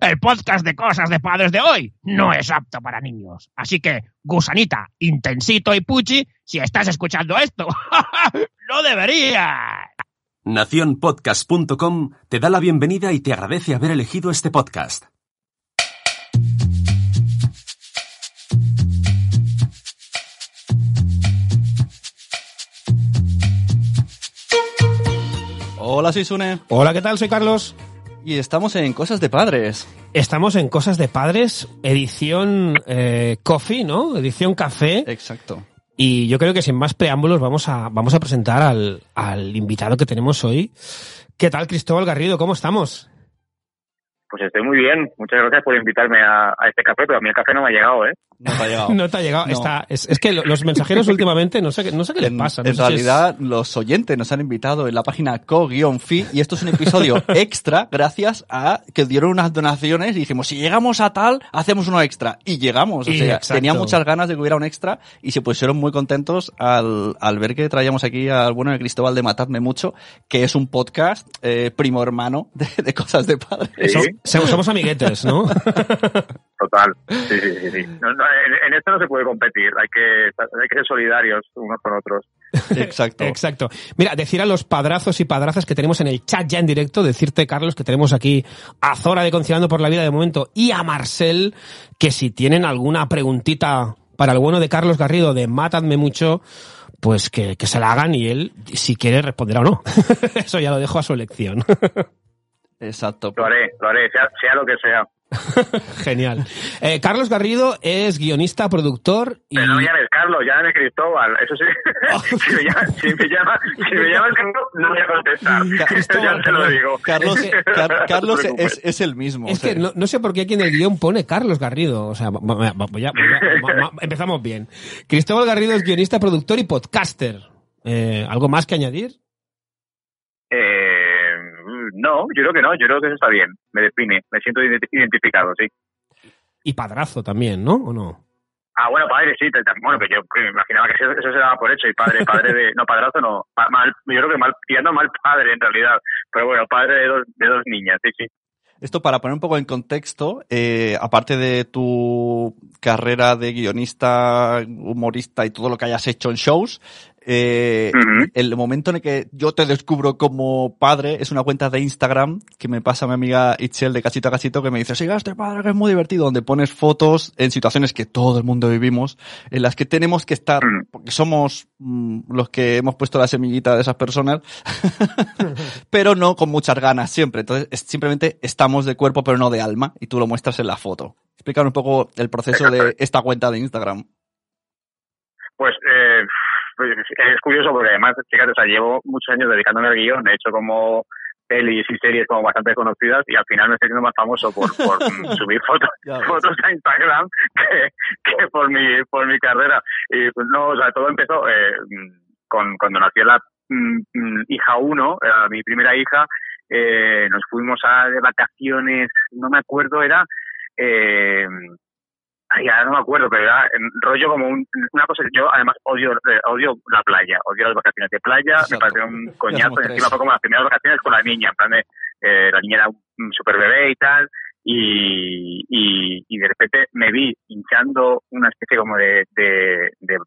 El podcast de cosas de padres de hoy no es apto para niños. Así que, gusanita, intensito y puchi, si estás escuchando esto, no deberías. Naciónpodcast.com te da la bienvenida y te agradece haber elegido este podcast. Hola, soy Sune. Hola, ¿qué tal? Soy Carlos. Y estamos en Cosas de Padres. Estamos en Cosas de Padres, edición eh, Coffee, ¿no? Edición café. Exacto. Y yo creo que sin más preámbulos vamos a, vamos a presentar al, al invitado que tenemos hoy. ¿Qué tal, Cristóbal Garrido? ¿Cómo estamos? Pues estoy muy bien. Muchas gracias por invitarme a, a este café, pero a mí el café no me ha llegado, ¿eh? No te ha llegado. No te ha llegado. No. Está, es, es que lo- los mensajeros últimamente no sé, qué- no sé qué les pasa. no en sé si es- realidad, los oyentes nos han invitado en la página co-fi y esto es un episodio extra gracias a que dieron unas donaciones y dijimos, si llegamos a tal, hacemos uno extra. Y llegamos. O Y sea, exacto. tenía muchas ganas de que hubiera un extra y se pusieron muy contentos al, al ver que traíamos aquí al bueno de Cristóbal de Matadme Mucho, que es un podcast eh, primo hermano de, de cosas de padres. Sí. Somos, somos amiguetes, ¿no? Total. Sí, sí, sí. sí. No, no, en, en esto no se puede competir. Hay que, hay que ser solidarios unos con otros. Exacto. Exacto. Mira, decir a los padrazos y padrazas que tenemos en el chat ya en directo, decirte, Carlos, que tenemos aquí a Zora de Conciliando por la Vida de momento y a Marcel, que si tienen alguna preguntita para el bueno de Carlos Garrido de Mátadme Mucho, pues que, que se la hagan y él, si quiere, responderá o no. Eso ya lo dejo a su elección. Exacto. Lo haré, lo haré, sea, sea lo que sea. Genial. Eh, Carlos Garrido es guionista, productor y... Pero no me llames Carlos, llámame Cristóbal. Eso sí. si, me llama, si, me llama, si me llamas Carlos, no voy a contestar. Cristóbal, ya te lo digo. Carlos, Car- te Carlos es, es el mismo. Es o sea. que no, no sé por qué aquí en el guion pone Carlos Garrido. O sea, empezamos bien. Cristóbal Garrido es guionista, productor y podcaster. Eh, ¿Algo más que añadir? No, yo creo que no. Yo creo que eso está bien. Me define. Me siento identi- identificado, sí. Y padrazo también, ¿no? ¿O no? Ah, bueno, padre, sí. Bueno, que yo me imaginaba que eso, eso se daba por hecho. Y padre, padre de... No, padrazo no. Pa- mal, yo creo que mal, tirando mal padre en realidad. Pero bueno, padre de dos, de dos niñas, sí, sí. Esto para poner un poco en contexto, eh, aparte de tu carrera de guionista, humorista y todo lo que hayas hecho en shows, eh, el momento en el que yo te descubro como padre es una cuenta de Instagram que me pasa mi amiga Itchel de cachito a cachito que me dice, siga este padre que es muy divertido, donde pones fotos en situaciones que todo el mundo vivimos, en las que tenemos que estar, porque somos mm, los que hemos puesto la semillita de esas personas, pero no con muchas ganas siempre. Entonces, es- simplemente estamos de cuerpo, pero no de alma, y tú lo muestras en la foto. Explícanos un poco el proceso de esta cuenta de Instagram. Pues, eh, pues es curioso porque además, fíjate, o sea, llevo muchos años dedicándome al guion, he hecho como pelis y series como bastante conocidas y al final me estoy haciendo más famoso por, por subir fotos fotos a Instagram que, que por mi por mi carrera. Y pues no o sea todo empezó eh, con cuando nació la mm, mm, hija uno era mi primera hija eh, nos fuimos a de vacaciones no me acuerdo era eh, Ay, ya no me acuerdo, pero era en rollo como un, una cosa. Yo además odio eh, odio la playa, odio las vacaciones de playa. Exacto. Me parece un coñazo. Y encima fue como las primeras vacaciones con la niña. En plan de, eh, la niña era un super bebé y tal. Y, y, de repente me vi hinchando una especie como de,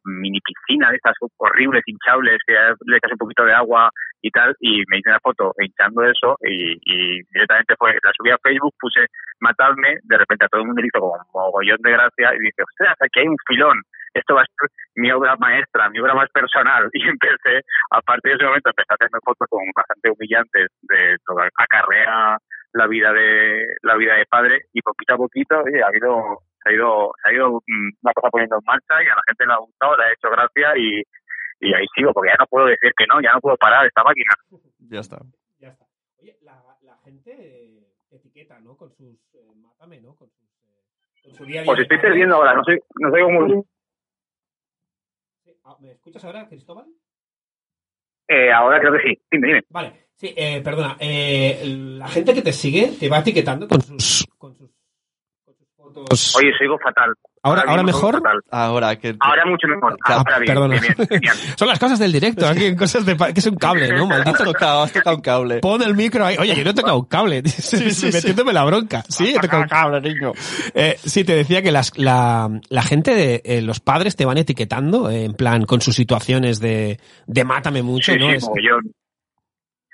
mini piscina de estas horribles hinchables que le echas un poquito de agua y tal y me hice una foto hinchando eso y, directamente fue la subí a Facebook puse matadme de repente a todo el mundo le hizo como mogollón de gracia y dice ostras aquí hay un filón esto va a ser mi obra maestra mi obra más personal y empecé a partir de ese momento empecé a hacerme fotos como bastante humillantes de toda la carrera la vida de la vida de padre y poquito a poquito oye, ha ido se ha ido se ha ido mm, una cosa poniendo en marcha y a la gente le ha gustado le ha hecho gracia y y ahí sigo porque ya no puedo decir que no ya no puedo parar esta máquina Ya está. Ya está. Oye, la, la gente etiqueta, ¿no? Con sus... eh, mátame, ¿no? Con sus... eh, con su día a día de estoy perdiendo ahora, no sé, no sé cómo... Ah, ¿Me escuchas ahora, Cristóbal? Eh, ahora creo que sí. Dime, dime. Vale, sí, eh, perdona. eh, la gente que te sigue te va etiquetando con sus, con sus, con sus fotos. Oye, sigo fatal. ¿Ahora- ahora mejor? fatal. Ahora que... Ahora mucho mejor. Ah, Ahora bien, perdona. bien, bien, genial. Son las cosas del directo, aquí, cosas de... que es un cable, ¿no? Has Maldito. tocado, has tocado un cable. Pon el micro ahí. Oye, yo no he tocado un cable. sí, sí. Metiéndome la bronca. Sí, he tocado un cable, niño. Eh, sí, te decía que las, la, la gente de eh, los padres te van etiquetando, eh, en plan, con sus situaciones de, de mátame mucho, Sí, ¿no? sí, Es- mogollón.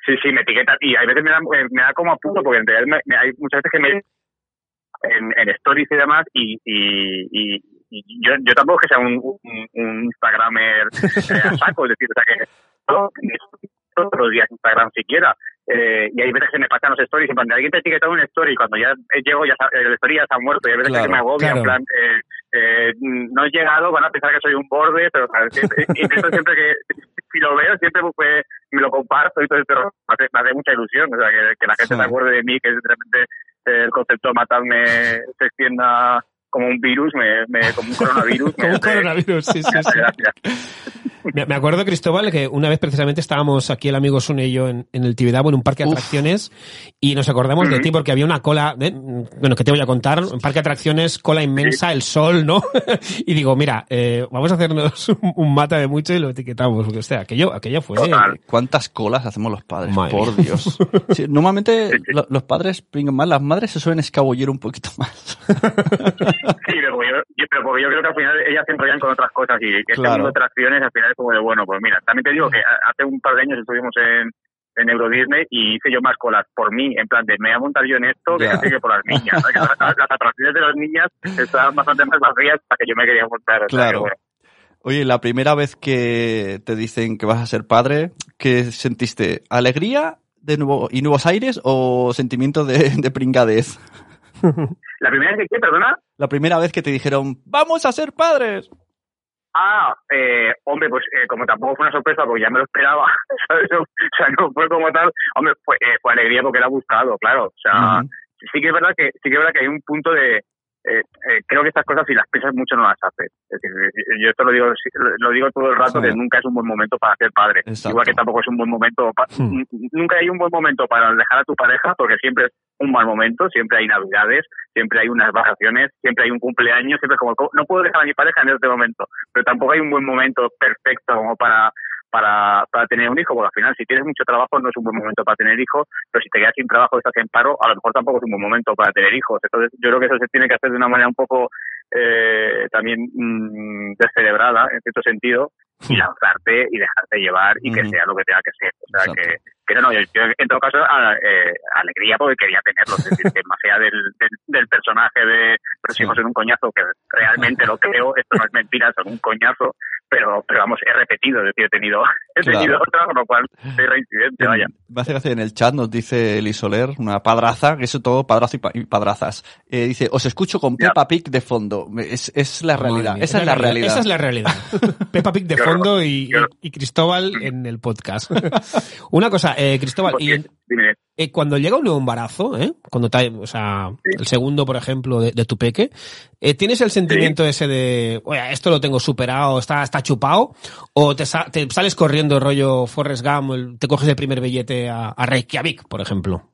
Sí, sí, me etiqueta y hay veces me da, eh, me da como apunto porque en realidad me- me- hay muchas veces que me en, en stories y demás y, y, y- y yo, yo tampoco es que sea un, un, un Instagramer eh, a saco, es decir, o sea que no, ni todos los días Instagram siquiera. Eh, y hay veces que me pasan los stories y cuando alguien te etiqueta un story cuando ya llego ya el story ya está muerto y hay veces Claro, que me agobia claro. en plan eh, eh, no he llegado van a pensar que soy un borde pero ¿sabes? Siempre- intento siempre que si lo veo siempre pues, me lo comparto y todo esto me hace, me hace mucha ilusión o sea que, que la gente Sí. se acuerde de mí que de repente el concepto de matarme se extienda como un virus me, me como un coronavirus Como un coronavirus, sí, sí, sí. Me, me acuerdo, Cristóbal, que una vez precisamente estábamos aquí el amigo Sune y yo en, en el Tibidabo, en un parque de Uf. atracciones, y nos acordamos de ti porque había una cola, ¿eh? bueno, que te voy a contar, un parque de atracciones, cola inmensa, el sol, ¿no? y digo, mira, eh, vamos a hacernos un, un mata de mucho y lo etiquetamos, porque o sea, aquello, aquello fue... Total. ¿Cuántas colas hacemos los padres? Madre Por. Dios. Sí, normalmente lo- los padres pringan más, las madres se suelen escabullir un poquito más. Sí, pero yo, yo- pero porque yo creo que al final ellas se enrollan con otras cosas y este Claro. mundo de atracciones al final es como de bueno, pues mira, también te digo que hace un par de años estuvimos en, en Euro Disney y hice yo más colas por mí, en plan de me voy a montar yo en esto que, Ya. que por las niñas. Que las, las atracciones de las niñas estaban bastante más vacías para que yo me quería montar. Claro. que bueno. Oye, la primera vez que te dicen que vas a ser padre, ¿qué sentiste? ¿Alegría de nuevo y nuevos aires o sentimiento de, de pringadez? La primera vez que, ¿qué? perdona, La primera vez que te dijeron, ¡vamos a ser padres! Ah, eh, hombre, pues eh, como tampoco fue una sorpresa porque ya me lo esperaba, ¿sabes? O sea, no fue como tal, hombre, fue, eh, fue alegría porque era buscado, claro. O sea, sí que es verdad que sí que es verdad que hay un punto de eh, eh, creo que estas cosas si las piensas mucho no las haces. Es decir, eh, yo esto lo digo lo digo todo el rato Sí. que nunca es un buen momento para ser padre. Exacto. Igual que tampoco es un buen momento pa- Hmm. nunca hay un buen momento para dejar a tu pareja porque siempre es un mal momento, siempre hay navidades, siempre hay unas vacaciones, siempre hay un cumpleaños, siempre es como no puedo dejar a mi pareja en este momento, pero tampoco hay un buen momento perfecto como para para, para tener un hijo, porque al final si tienes mucho trabajo no es un buen momento para tener hijos, pero si te quedas sin trabajo y estás en paro, a lo mejor tampoco es un buen momento para tener hijos. Entonces yo creo que eso se tiene que hacer de una manera un poco eh, también mm, descerebrada, en cierto sentido, y lanzarte y dejarte llevar y que sea lo que tenga que ser. O sea, Exacto. que, que no, yo, yo en todo caso a- eh, alegría porque quería tenerlo, es decir, que más allá del, del, del personaje de los Sí. son un coñazo, que realmente lo creo, esto no es mentira, son un coñazo, pero, pero vamos, he repetido, es decir, he tenido, he Claro. tenido otra, con lo cual soy reincidente, vaya. En- Me hace gracia en el chat, nos dice Eli Soler, una padraza, que eso todo padrazo y, pa- y padrazas. Eh, dice, os escucho con. Peppa Pig de fondo. Es, es la realidad, mía, esa es la realidad. Esa es la realidad. Peppa Pig de fondo y- y Cristóbal en el podcast. Una cosa, eh, Cristóbal, y Dime, eh, cuando llega un nuevo embarazo, ¿eh? cuando te, o sea, el segundo, por ejemplo, de, de tu peque, eh, ¿tienes el sentimiento ese de, oye, esto lo tengo superado, está, está chupado? ¿O te, sa- te sales corriendo rollo Forrest Gump, el- te coges el primer billete a, a Reykjavik, por ejemplo?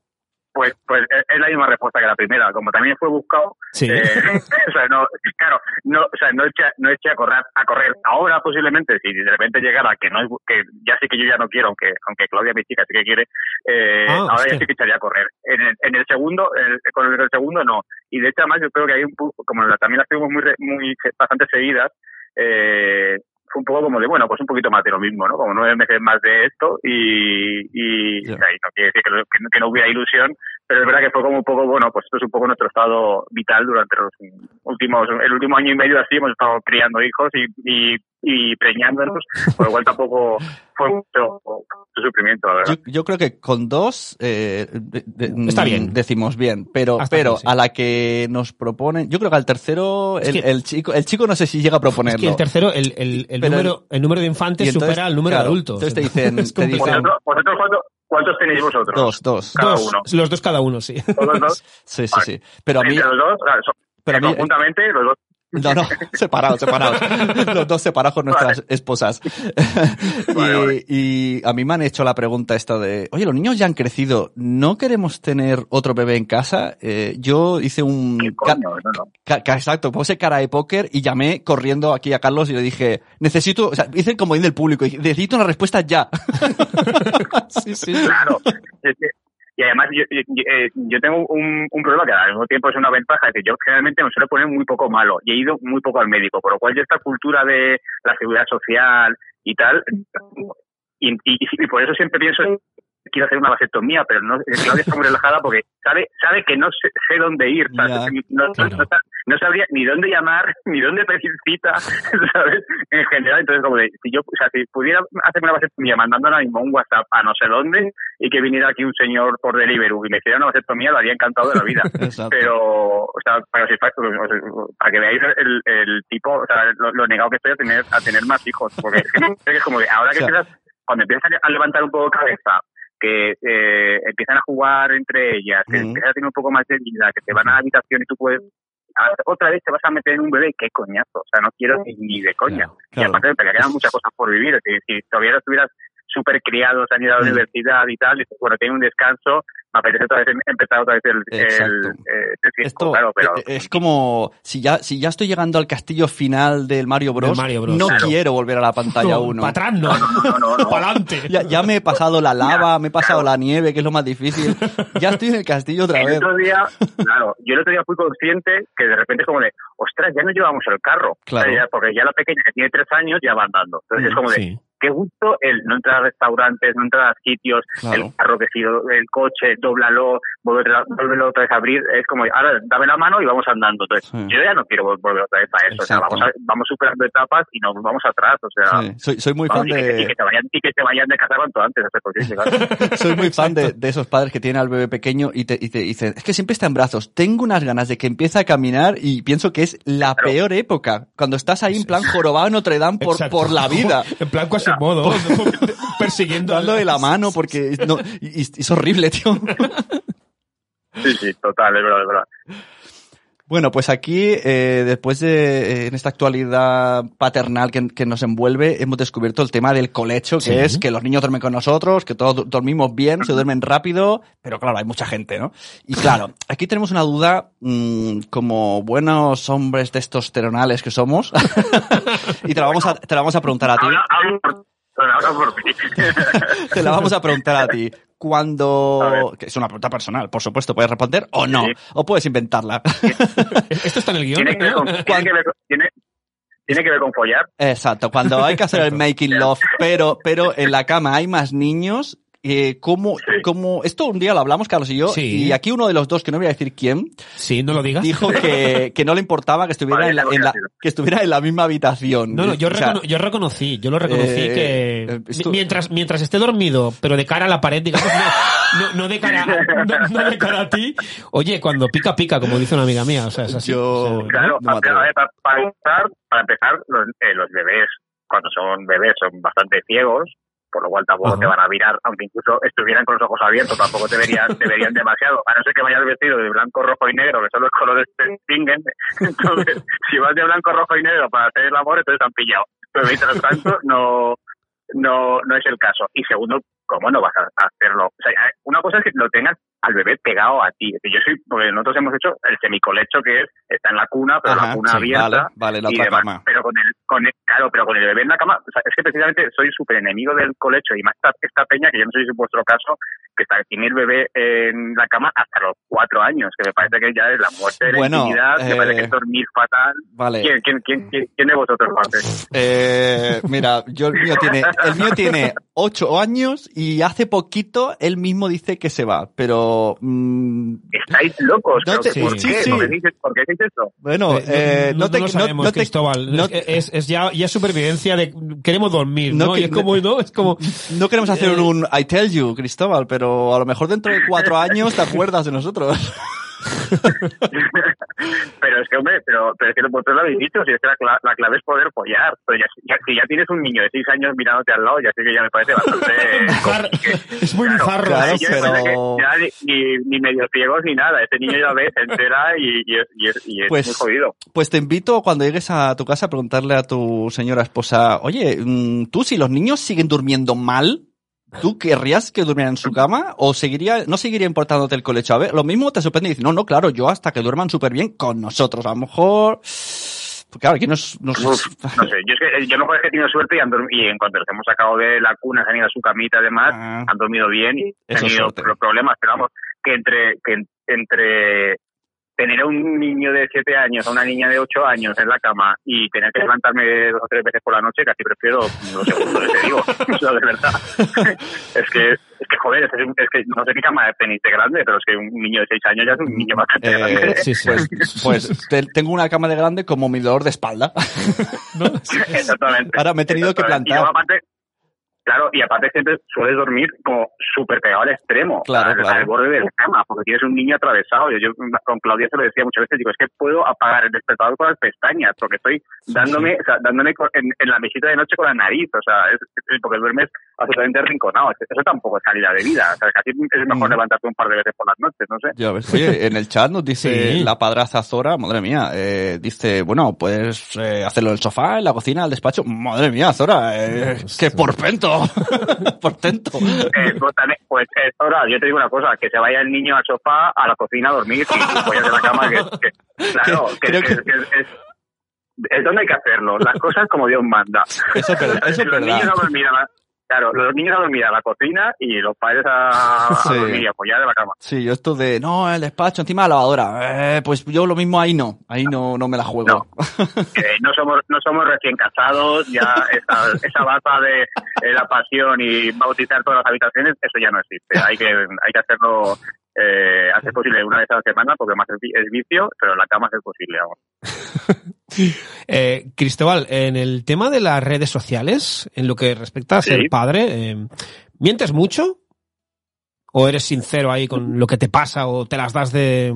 Pues, pues es la misma respuesta que la primera, como también fue buscado, Sí. Eh, o sea, no, claro, no, o sea, no eché, no eché a correr, a correr ahora posiblemente, si de repente llegara que no es, que ya sé que yo ya no quiero, aunque, aunque Claudia, mi chica, sí que quiere, eh, Ah, ahora hostia. ya sí que echaría a correr. En el, en el segundo, el- con el, segundo no. Y de hecho, además, yo creo que hay un pu- como la- también las tuvimos muy, muy, bastante seguidas, eh, fue un poco como de, bueno, pues un poquito más de lo mismo, ¿no? Como nueve meses más de esto y, y, Ya. o sea, y no quiere decir que, lo- que no- que no hubiera ilusión, pero es verdad que fue como un poco, bueno, pues esto es un poco nuestro estado vital durante los últimos, el último año y medio así hemos estado criando hijos y, y, y preñándonos, por lo cual tampoco fue mucho, mucho sufrimiento, la verdad. Yo, yo creo que con dos eh, de- de- Está mm, bien. decimos bien, pero, Hasta pero aquí, sí. a la que nos proponen, yo creo que al tercero Es el, que- el chico, el chico no sé si llega a Es proponerlo. que el tercero, el, el, el número, el número de infantes entonces, supera el número claro, de adultos. entonces te dicen- Es te dicen-. ¿Vosotros, vosotros cuándo, ¿Cuántos tenéis vosotros? Dos, dos. Cada Dos, uno. los dos cada uno, sí. ¿Todos dos? Sí, sí, Vale. sí. Pero a mí, los dos, claro, son- Pero a mí- conjuntamente, los dos. No, no, separados, separados. Los dos separados con nuestras esposas. y, Vale, vale. y a mí me han hecho la pregunta esta de, oye, los niños ya han crecido, ¿no queremos tener otro bebé en casa? Eh, yo hice un... ¿Qué ca- coño? No, no. exacto, puse cara de póker y llamé corriendo aquí a Carlos y le dije, necesito, o sea, hice como del público, y dije, necesito una respuesta ya. sí, sí. Claro. Es que- y además yo, yo, eh, yo tengo un, un problema que al mismo tiempo es una ventaja, que yo generalmente me suelo poner muy poco malo y he ido muy poco al médico, por lo cual yo esta cultura de la seguridad social y tal, y, y, y por eso siempre pienso en quiero hacer una vasectomía, pero no, Claudia está muy relajada porque sabe, sabe que no sé, sé dónde ir, no, claro. no no sabría ni dónde llamar, ni dónde pedir cita, ¿sabes? En general, entonces como de, si yo, o sea, si pudiera hacerme una vasectomía mandando ahora mismo un WhatsApp a no sé dónde y que viniera aquí un señor por Deliveroo y me hiciera una vasectomía, lo haría encantado de la vida. Pero, o sea, para, que- para que veáis el, el tipo, o sea, lo, lo negado que estoy a tener, a tener más hijos, porque es, como que ahora que O sea, empiezas, cuando empiezas a levantar un poco cabeza, que eh, empiezan a jugar entre ellas, que Ujú. empiezan a tener un poco más de vida, que te van a la habitación y tú puedes otra vez te vas a meter en un bebé, qué coñazo, o sea, no quiero ni, ni de coña. Claro, Y aparte te quedan muchas cosas por vivir, si todavía estuvieras súper criados, han ido a la Mm. universidad y tal, y bueno, tiene un descanso, me apetece otra vez em- empezar otra vez el, el, eh, el circo, Esto claro, pero eh, es como si ya si ya estoy llegando al castillo final del Mario Bros. Del Mario Bros, no claro. quiero volver a la pantalla 1. Para atrás no. no, no, no. Para adelante. Ya, ya me he pasado la lava, me he pasado la nieve, que es lo más difícil. Ya estoy en el castillo otra el vez. otro día, claro, yo el otro día fui consciente que de repente es como de, ostras, ya no llevamos el carro. Claro. O sea, ya- porque ya la pequeña que tiene tres años ya va andando. Entonces es como de, Sí. Qué gusto el no entrar a restaurantes, no entrar a sitios, Claro. el carro que si el coche, dóblalo, vuélvelo vuélvelo otra vez a abrir, es como, ahora dame la mano y vamos andando. Entonces, Sí. yo ya no quiero vol- volver otra vez a eso. O sea, vamos, a- vamos superando etapas y nos vamos atrás. O sea, Sí, Soy, soy muy vamos, fan y, que, y de que te vayan, y que te vayan de casa cuanto antes. hasta posible, claro. soy muy fan de, de esos padres que tienen al bebé pequeño y te, y te dicen, es que siempre está en brazos. Tengo unas ganas de que empiece a caminar y pienso que es la Claro. peor época. Cuando estás ahí en plan jorobado en Notre Dame por, Exacto. por la vida. En plan Quasimodo, persiguiendo al- Dándole la mano porque no, y- y- es horrible, tío. Sí, sí, total, es verdad, es verdad. Bueno, pues aquí, eh, después de eh, en esta actualidad paternal que, que nos envuelve, hemos descubierto el tema del colecho, que Sí. es que los niños duermen con nosotros, que todos dormimos bien, se duermen rápido, pero claro, hay mucha gente, ¿no? Y claro, aquí tenemos una duda, mm, como buenos hombres testosteronales que somos, y te la vamos a, te la vamos a preguntar a ti. Te la vamos a preguntar a ti. Cuando, que es una pregunta personal, por supuesto, puedes responder o no, Sí. o puedes inventarla. Esto está en el guion. tiene, que ver con, ¿no? tiene, que ver, con- tiene, tiene que ver con follar. Exacto, cuando hay que hacer el making love, pero, pero en la cama hay más niños, eh, ¿cómo, Sí. cómo, esto un día lo hablamos Carlos y yo, Sí. y aquí uno de los dos, que no voy a decir quién, Sí, no lo digas. dijo que, que no le importaba que estuviera, Vale, en la, en que la- que estuviera en la misma habitación. No, no, yo, O sea, recono- yo reconocí, yo lo reconocí eh, que eh, esto- mientras, mientras esté dormido, pero de cara a la pared, digamos, no, no, no de cara, no, no de cara a ti. Oye, cuando pica, pica, como dice una amiga mía, o sea, es así. Yo- o sea, Claro, no para, para empezar, para empezar los, eh, los bebés, cuando son bebés, son bastante ciegos, por lo cual tampoco Ajá. te van a mirar, aunque incluso estuvieran con los ojos abiertos, tampoco te verían, te verían demasiado, a no ser que vayas vestido de blanco, rojo y negro, que son los colores que te distinguen. Entonces, si vas de blanco, rojo y negro para hacer el amor, entonces te han pillado. Pero mientras tanto, no, no, no es el caso. Y segundo, ¿cómo no vas a hacerlo? O sea, una cosa es que lo tengas al bebé pegado a ti. Yo soy, porque nosotros hemos hecho el semicolecho que es, está en la cuna, pero Ajá, la cuna sí, abierta. vale, vale, la y otra demás. cama. Pero con el, con el, claro, pero con el bebé en la cama, o sea, es que precisamente soy súper enemigo del colecho y más esta, esta peña, que yo no sé si es vuestro caso, que está, tiene el bebé en la cama hasta los cuatro años, que me parece que ya es la muerte de la Bueno, intimidad, me eh, parece que es dormir fatal. Vale. ¿Quién, quién, quién, quién, quién de vosotros hace? Eh, mira, yo el mío tiene, el mío tiene ocho años y hace poquito él mismo dice que se va, pero mm, Estáis locos, No ¿pero te- ¿por sí, qué? sí. ¿Por qué dices, por qué decís eso? bueno, eh, no, te lo no- sabemos, no te- Cristóbal. no- es, es, es ya, ya supervivencia de queremos dormir, ¿no? No y es como, ¿no? Es como, no queremos hacer Eh, un I tell you, Cristóbal, pero a lo mejor dentro de cuatro años te acuerdas de nosotros. pero es que, hombre, pero, pero es que vosotros lo habéis dicho, si es que la, la clave es poder follar. Pero ya, ya- si ya tienes un niño de 6 años mirándote al lado, ya sé que ya me parece bastante... Es muy bizarro. claro, pero- ya ni, ni, medio ciegos ni nada. Ese niño ya ve, se entera y, y es, y es, y es Pues- muy jodido. Pues te invito cuando llegues a tu casa a preguntarle a tu señora esposa, oye, mm, tú si los niños siguen durmiendo mal, ¿tú querrías que durmieran en su cama o seguiría, no seguiría importándote el colecho? A ver, lo mismo te sorprende y dices, no, no, claro, yo hasta que duerman súper bien con nosotros. A lo mejor, pues claro, aquí nos, nos- Uf, no sé, yo es que yo mejor es que he tenido suerte y, han y en cuanto los hemos sacado de la cuna, se han ido a su camita además, Ah. han dormido bien y han tenido pro- problemas, pero vamos, que entre, que en- entre tener a un niño de 7 años, a una niña de 8 años en la cama y tener que levantarme dos o tres veces por la noche, casi prefiero los segundos, te digo, de verdad. es que, es que joder, es que, es que no sé qué cama de tenis de grande, pero es que un niño de 6 años ya es un niño bastante Eh, grande. Sí, sí. Pues, pues te- tengo una cama de grande como mi dolor de espalda. Exactamente. Ahora me he tenido que. Y plantar. aparte, claro, y aparte siempre sueles dormir como súper pegado al extremo, Claro, al, claro. al borde de la cama, porque tienes un niño atravesado. Yo, yo con Claudia se lo decía muchas veces, digo, es que puedo apagar el despertador con las pestañas, porque estoy dándome, o sea, dándome en, en la mesita de noche con la nariz, o sea, es, es porque duermes absolutamente rinconado. Eso tampoco es calidad de vida, o sea, casi es mejor Mm. levantarte un par de veces por las noches, no sé. Ya ves. Oye, en el chat nos dice Sí. la padraza Zora, madre mía, eh, dice, bueno, puedes eh, hacerlo en el sofá, en la cocina, en el despacho. Madre mía, Zora, eh, qué porpento. portento. Eh, pues, también- pues eh, ahora yo te digo una cosa, que se vaya el niño al sofá, a la cocina a dormir y tú follas de la cama, que, que- claro, que, que- que- que es, es, es donde hay que hacerlo, las cosas como Dios manda. Eso es verdad, eso es los niños verdad. a dormir a la, claro, los niños a dormir a la cocina y los padres a, a Sí. dormir y a follar de la cama. Sí, yo esto de, no, el despacho encima de la lavadora. Eh, pues yo lo mismo ahí no, ahí no, no me la juego. Eh, no somos no somos recién casados, ya esa, esa baza de eh, la pasión y bautizar todas las habitaciones, eso ya no existe. Hay que hay que hacerlo eh, hacer posible una vez a la semana porque más es, vi- es vicio, pero en la cama es posible. Vamos. Eh, Cristóbal, en el tema de las redes sociales, en lo que respecta a ser Sí. padre, eh, ¿mientes mucho? ¿O eres sincero ahí con lo que te pasa o te las das de...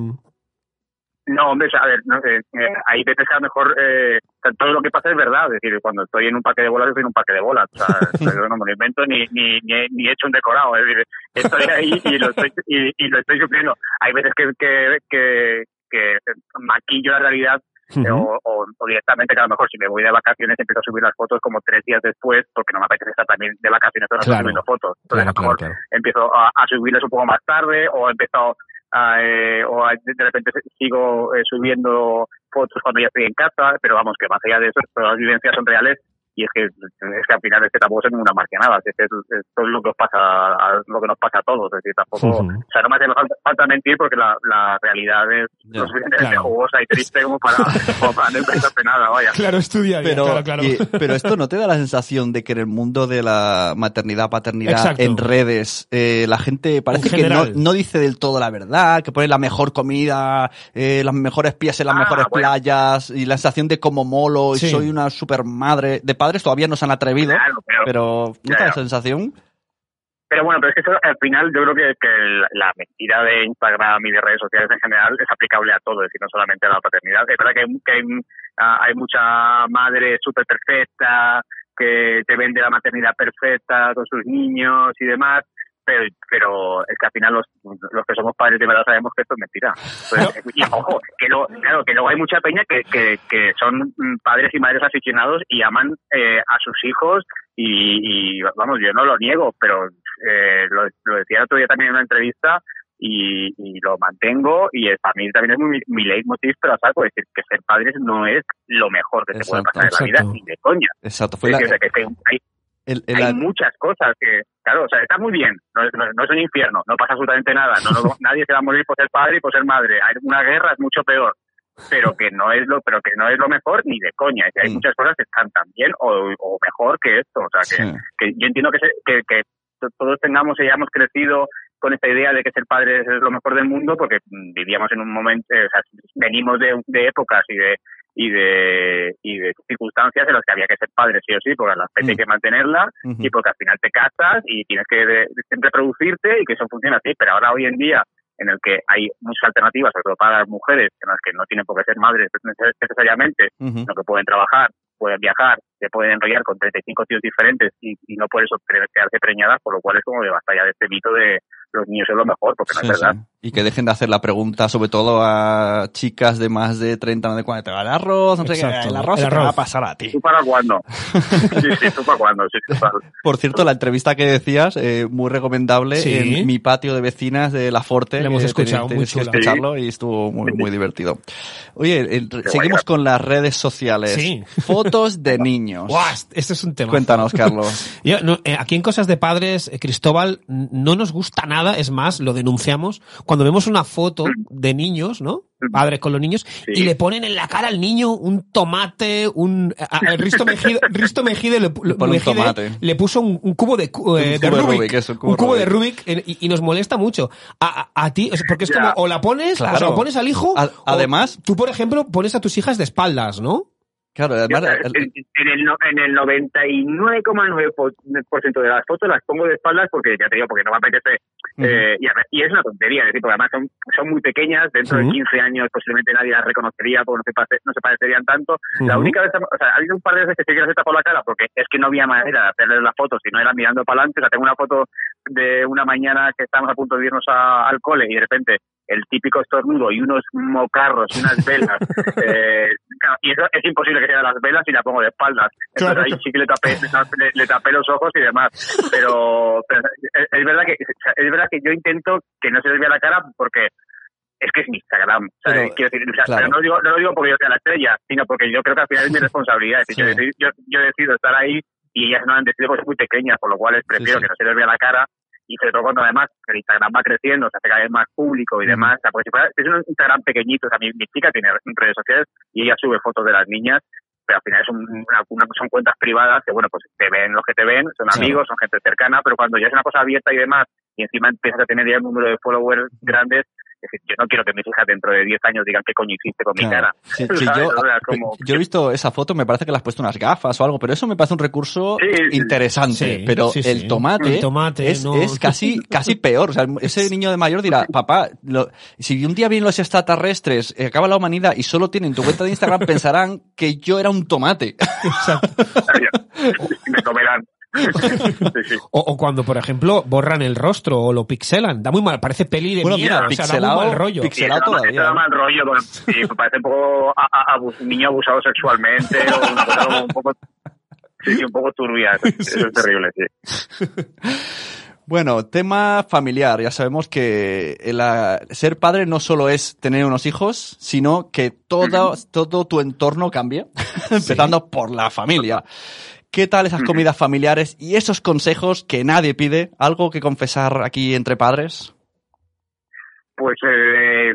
No, hombre, a ver, no sé, eh, hay veces que a lo mejor eh, todo lo que pasa es verdad. Es decir, cuando estoy en un parque de bolas, estoy en un parque de bolas. O sea, yo no me lo invento ni, ni, ni, he- ni he hecho un decorado. Es decir, estoy ahí y lo estoy, y, y lo estoy sufriendo. Hay veces que, que, que, que maquillo la realidad eh, o, o, o directamente que a lo mejor si me voy de vacaciones empiezo a subir las fotos como tres días después porque no me apetece estar también de vacaciones estoy Claro. subiendo fotos. Entonces Claro, a lo mejor claro, empiezo a, a subirles un poco más tarde o he empezado eh, o de repente sigo eh, subiendo fotos cuando ya estoy en casa, pero vamos, que más allá de eso, todas las vivencias son reales y es que es que al final es que tampoco es ninguna marcianada, es que es, es lo que os pasa, a- lo que nos pasa a todos, es decir, tampoco, Ujú. o sea, no me hace falta, falta mentir porque la, la realidad es Ya, lo suficientemente claro. jugosa y triste como para, como para no inventarte nada, vaya. Claro, estudia. Pero, claro, claro. y- pero esto no te da la sensación de que en el mundo de la maternidad, paternidad, Exacto. en redes, eh, la gente parece que no, no dice del todo la verdad, que pone la mejor comida, eh, las mejores pies en las Ah, mejores bueno. playas y la sensación de como molo y Sí. soy una super madre. De padres todavía no se han atrevido, Claro, pero, pero ¿no te da la Claro. sensación? Pero bueno, pero es que eso, al final yo creo que, que la, la mentira de Instagram y de redes sociales en general es aplicable a todo, es decir, no solamente a la paternidad. Es verdad que hay, que hay, ah, hay mucha madre súper perfecta que te vende la maternidad perfecta con sus niños y demás, pero, pero es que al final los, los que somos padres de verdad sabemos que esto es mentira. Entonces, y ojo, que luego, claro, que luego hay mucha peña que, que, que son mm, padres y madres aficionados y aman eh, a sus hijos y, y, vamos, yo no lo niego, pero eh, lo, lo decía el otro día también en una entrevista y, y lo mantengo y es, para mí también es mi, mi leitmotiv, pero saco, es decir, que ser padres no es lo mejor que se puede pasar en la vida, ni de coña. Exacto, fue la, decir, que, que hay, el- el- hay muchas cosas que, claro, o sea, está muy bien, no es, no, no es un infierno, no pasa absolutamente nada, no, nadie se va a morir por ser padre y por ser madre, hay una guerra es mucho peor, pero que no es lo, pero que no es lo mejor ni de coña, es que hay Mm. muchas cosas que están tan bien o, o mejor que esto, o sea, que, sí. que yo entiendo que, se- que, que to- todos tengamos y hayamos crecido con esta idea de que ser padres es lo mejor del mundo porque mm, vivíamos en un momento, eh, o sea, venimos de, de épocas y de y de y de circunstancias en las que había que ser padre sí o sí porque a la Mm. hay que mantenerla y porque al final te casas y tienes que de- de- reproducirte y que eso funciona así. Pero ahora hoy en día en el que hay muchas alternativas, sobre todo para las mujeres, en las que no tienen por qué ser madres necesariamente, sino que pueden trabajar, pueden viajar, se pueden enrollar con 35 tíos diferentes y, y no por eso quedarse preñadas, por lo cual es como de basta ya de este mito de los niños es lo mejor, porque no Sí, es verdad. sí. Y que dejen de hacer la pregunta, sobre todo a chicas de más de 30, no de 40. El arroz, no sé qué. El arroz el te va a pasar a ti. ¿Tú para cuándo? sí, sí, ¿tú para cuándo? Sí, para- Por cierto, la entrevista que decías, eh, muy recomendable Sí. en mi patio de vecinas de La Forte. La hemos que escuchado, tenéis- muy que escucharlo y estuvo muy, muy divertido. Oye, el- seguimos con las redes sociales. Sí. Fotos de niños. ¡Guau! Este es un tema. Cuéntanos, Carlos. Yo, no, eh, aquí en Cosas de Padres, eh, Cristóbal, no nos gusta nada, es más, lo denunciamos, cuando vemos una foto de niños, ¿no? Padres con los niños, y le ponen en la cara al niño un tomate, un... a- a- Risto Mejide, Risto Mejide, le, pu- Le pone un Mejide tomate. le puso un, un cubo de, cu- eh, Un de cubo de Rubik, Rubik, eso, un cubo un cubo de Rubik. Y, y nos molesta mucho. A, a- a ti, porque es Ya. como, o la pones, o Claro. se lo pones al hijo, A- o además- tú, por ejemplo, pones a tus hijas de espaldas, ¿no? Claro, además, en, en el, en el 99,9% de las fotos las pongo de espaldas porque, ya te digo, porque no me apetece. eh, y, y es una tontería, es decir, porque además son, son muy pequeñas, dentro de 15 años posiblemente nadie las reconocería porque no se, pase- no se parecerían tanto. La Ujú. única vez, o sea, ha habido un par de veces que las he tapado la cara porque es que no había manera de hacerles la foto si no era mirando para adelante. O sea, tengo una foto de una mañana que estábamos a punto de irnos a- al cole y de repente el típico estornudo y unos mocarros y unas velas. eh, claro, y eso es imposible que sean las velas y la pongo de espaldas. Entonces Claro. ahí sí que le tapé, le, le tapé los ojos y demás. Pero, pero es, es verdad que sea, es verdad que yo intento que no se les vea la cara porque es que es mi Instagram. Sea, Pero, quiero decir, o sea, claro. pero no, lo digo, no lo digo porque yo sea la estrella, sino porque yo creo que al final es mi responsabilidad. Es decir, yo, decido, yo, yo decido estar ahí y ellas no han decidido porque son muy pequeñas, por lo cual prefiero sí. que no se les vea la cara y sobre todo cuando además el Instagram va creciendo, se hace cada vez más público y demás. O sea, porque si fuera, si es un Instagram pequeñito, o sea, mi, mi chica tiene redes sociales y ella sube fotos de las niñas, pero al final es un- una, una- son cuentas privadas que, bueno, pues te ven los que te ven, son amigos, son gente cercana, pero cuando ya es una cosa abierta y demás, y encima empiezas a tener ya un número de followers grandes, es decir, yo no quiero que mis hijas dentro de 10 años digan qué coño hiciste con mi cara. Sí, ¿Sabes? sí, yo, O sea, como- yo he visto esa foto, me parece que le has puesto unas gafas o algo, pero eso me parece un recurso Sí, interesante. Sí, pero sí, sí. el tomate, El tomate, es, no. es casi, casi peor. O sea, ese niño de mayor dirá, papá, lo- si un día vienen los extraterrestres, eh, acaba la humanidad y solo tienen tu cuenta de Instagram, pensarán que yo era un tomate. y me comerán. Sí, sí. O, o cuando, por ejemplo, borran el rostro o lo pixelan. Da muy mal, parece peli de Bueno, mierda, mira, o sea, da pixelado, muy mal rollo. pix- Sí, Pixelado da- todavía, da ¿eh? mal rollo. con- sí, parece un poco a, niño abusado sexualmente o un poco, sí, sí, un poco turbia. Eso, eso es terrible, sí. Bueno, tema familiar. Ya sabemos que el, ser padre no solo es tener unos hijos, sino que todo, todo tu entorno cambia, empezando por la familia. ¿Qué tal esas comidas familiares y esos consejos que nadie pide? ¿Algo que confesar aquí entre padres? Pues, eh,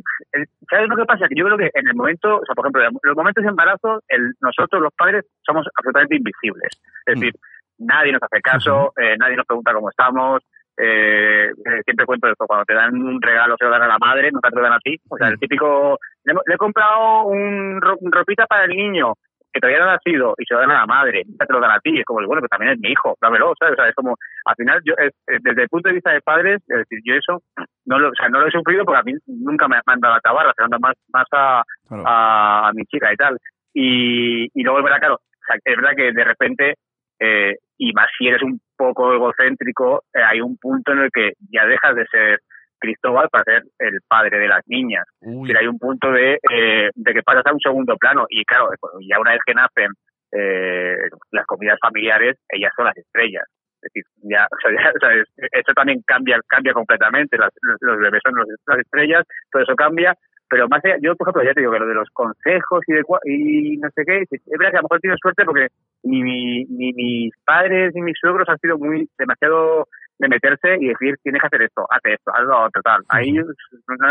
¿sabes lo que pasa? Que yo creo que en el momento, o sea, por ejemplo, en los momentos de embarazo, el, nosotros los padres somos absolutamente invisibles. Es Mm. decir, nadie nos hace caso, eh, nadie nos pregunta cómo estamos. Eh, eh, siempre cuento esto, cuando te dan un regalo se lo dan a la madre, nunca te lo dan a ti. O sea, el típico, le, le he comprado un ropita para el niño que todavía no ha nacido y se lo dan a la madre, nunca te lo dan a ti. Es como, bueno, pero también es mi hijo, dámelo, ¿sabes? O sea, es como, al final, yo, es- eh, desde el punto de vista de padres, es decir, yo eso no lo, o sea, no lo he sufrido porque a mí nunca me han dado la tabarra, se lo más, más a, Claro. a, a mi chica y tal. Y, y luego es verdad, claro, o sea, es verdad que de repente, eh, y más si eres un poco egocéntrico, eh, hay un punto en el que ya dejas de ser Cristóbal para ser el padre de las niñas. Pero hay un punto de, eh, de que pasas a un segundo plano y claro, ya una vez que nacen eh, las comidas familiares, ellas son las estrellas. Es decir, ya, o sea, ya, o sea, es- eso también cambia, cambia completamente. Las, los, los bebés son los- las estrellas, todo eso cambia. Pero más allá, yo por ejemplo ya te digo que lo de los consejos y de y no sé qué, es verdad que a lo mejor tenido suerte porque ni, mi- ni mis padres ni mis suegros han sido muy demasiado de meterse y decir tienes que hacer esto, haz esto, haz lo otro, tal. Ahí no,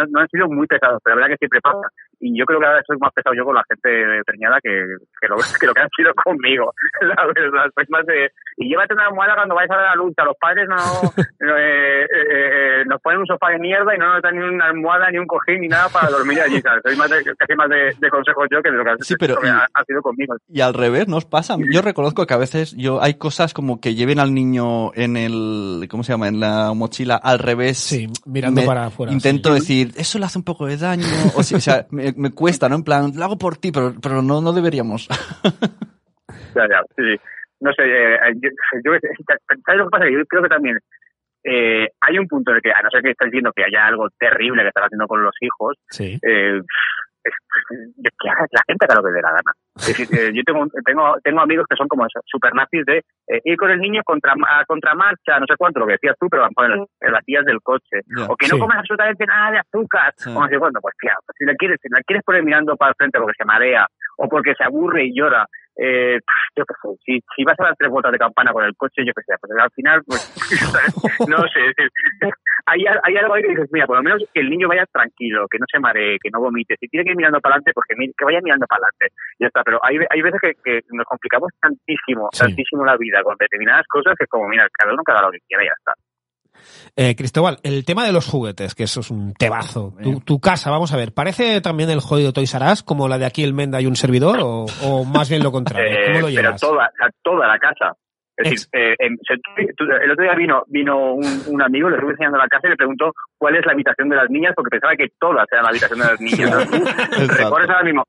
no han sido muy pesados, pero la verdad que siempre pasa. Y yo creo que ahora soy más pesado yo con la gente preñada que, que, lo, que lo que han sido conmigo, la verdad. Soy más de, y llévate una almohada cuando vayas a la lucha. Los padres no, no, eh, eh, eh, nos ponen un sofá de mierda y no nos dan ni una almohada, ni un cojín, ni nada para dormir allí, ¿sabes? Soy más de, casi más de, de consejos yo que de lo que, Sí, pero lo que y- ha, ha sido conmigo. Y al revés, ¿nos pasa? Yo reconozco que a veces yo hay cosas como que lleven al niño en el, ¿cómo se llama? En la mochila al revés. Sí, mirando Me- para afuera. Intento sí. decir, eso le hace un poco de daño. O sea, me, me cuesta, ¿no? En plan, lo hago por ti, pero, pero no, no deberíamos. Ya, ya, sí. No sé, eh, yo, yo, ¿sabes lo que pasa? Yo creo que también eh, hay un punto en el que, a no ser que estés viendo que haya algo terrible que estás haciendo con los hijos, Sí. eh, es- la gente haga lo que dé la gana. Es decir, yo tengo, tengo, tengo amigos que son como super nazis de eh, ir con el niño contra, a contramarcha, no sé cuánto, lo que decías tú, pero van con el- en las tías del coche. O que no Sí. comes absolutamente nada de azúcar. Sí. O no sé cuánto. Pues tía, pues si la quieres, si la quieres poner mirando para el frente porque se marea o porque se aburre y llora, eh, yo qué sé, si, si vas a dar tres vueltas de campana con el coche, yo qué sé, pues al final, pues, no sé, es decir, hay, al- hay algo ahí que dices, mira, por lo menos que el niño vaya tranquilo, que no se maree, que no vomite. Si tiene que ir mirando para adelante, pues que, que vaya mirando para adelante. Ya está, pero hay, hay veces que, que nos complicamos tantísimo, Sí. tantísimo la vida con determinadas cosas que es como, mira, cada uno haga lo que quiera y ya está. Eh, Cristóbal, el tema de los juguetes, que eso es un tebazo. Tu, tu casa, vamos a ver, ¿parece también el jodido Toys R Us como la de aquí el Menda y un servidor o, o más bien lo contrario? Eh, ¿Cómo lo pero llevas? toda, o sea, toda la casa. Es Ex- decir, eh, tú- el otro día vino vino un, un amigo, le estuve enseñando la casa y le preguntó cuál es la habitación de las niñas, porque pensaba que todas eran la habitación de las niñas. Recorres ahora mismo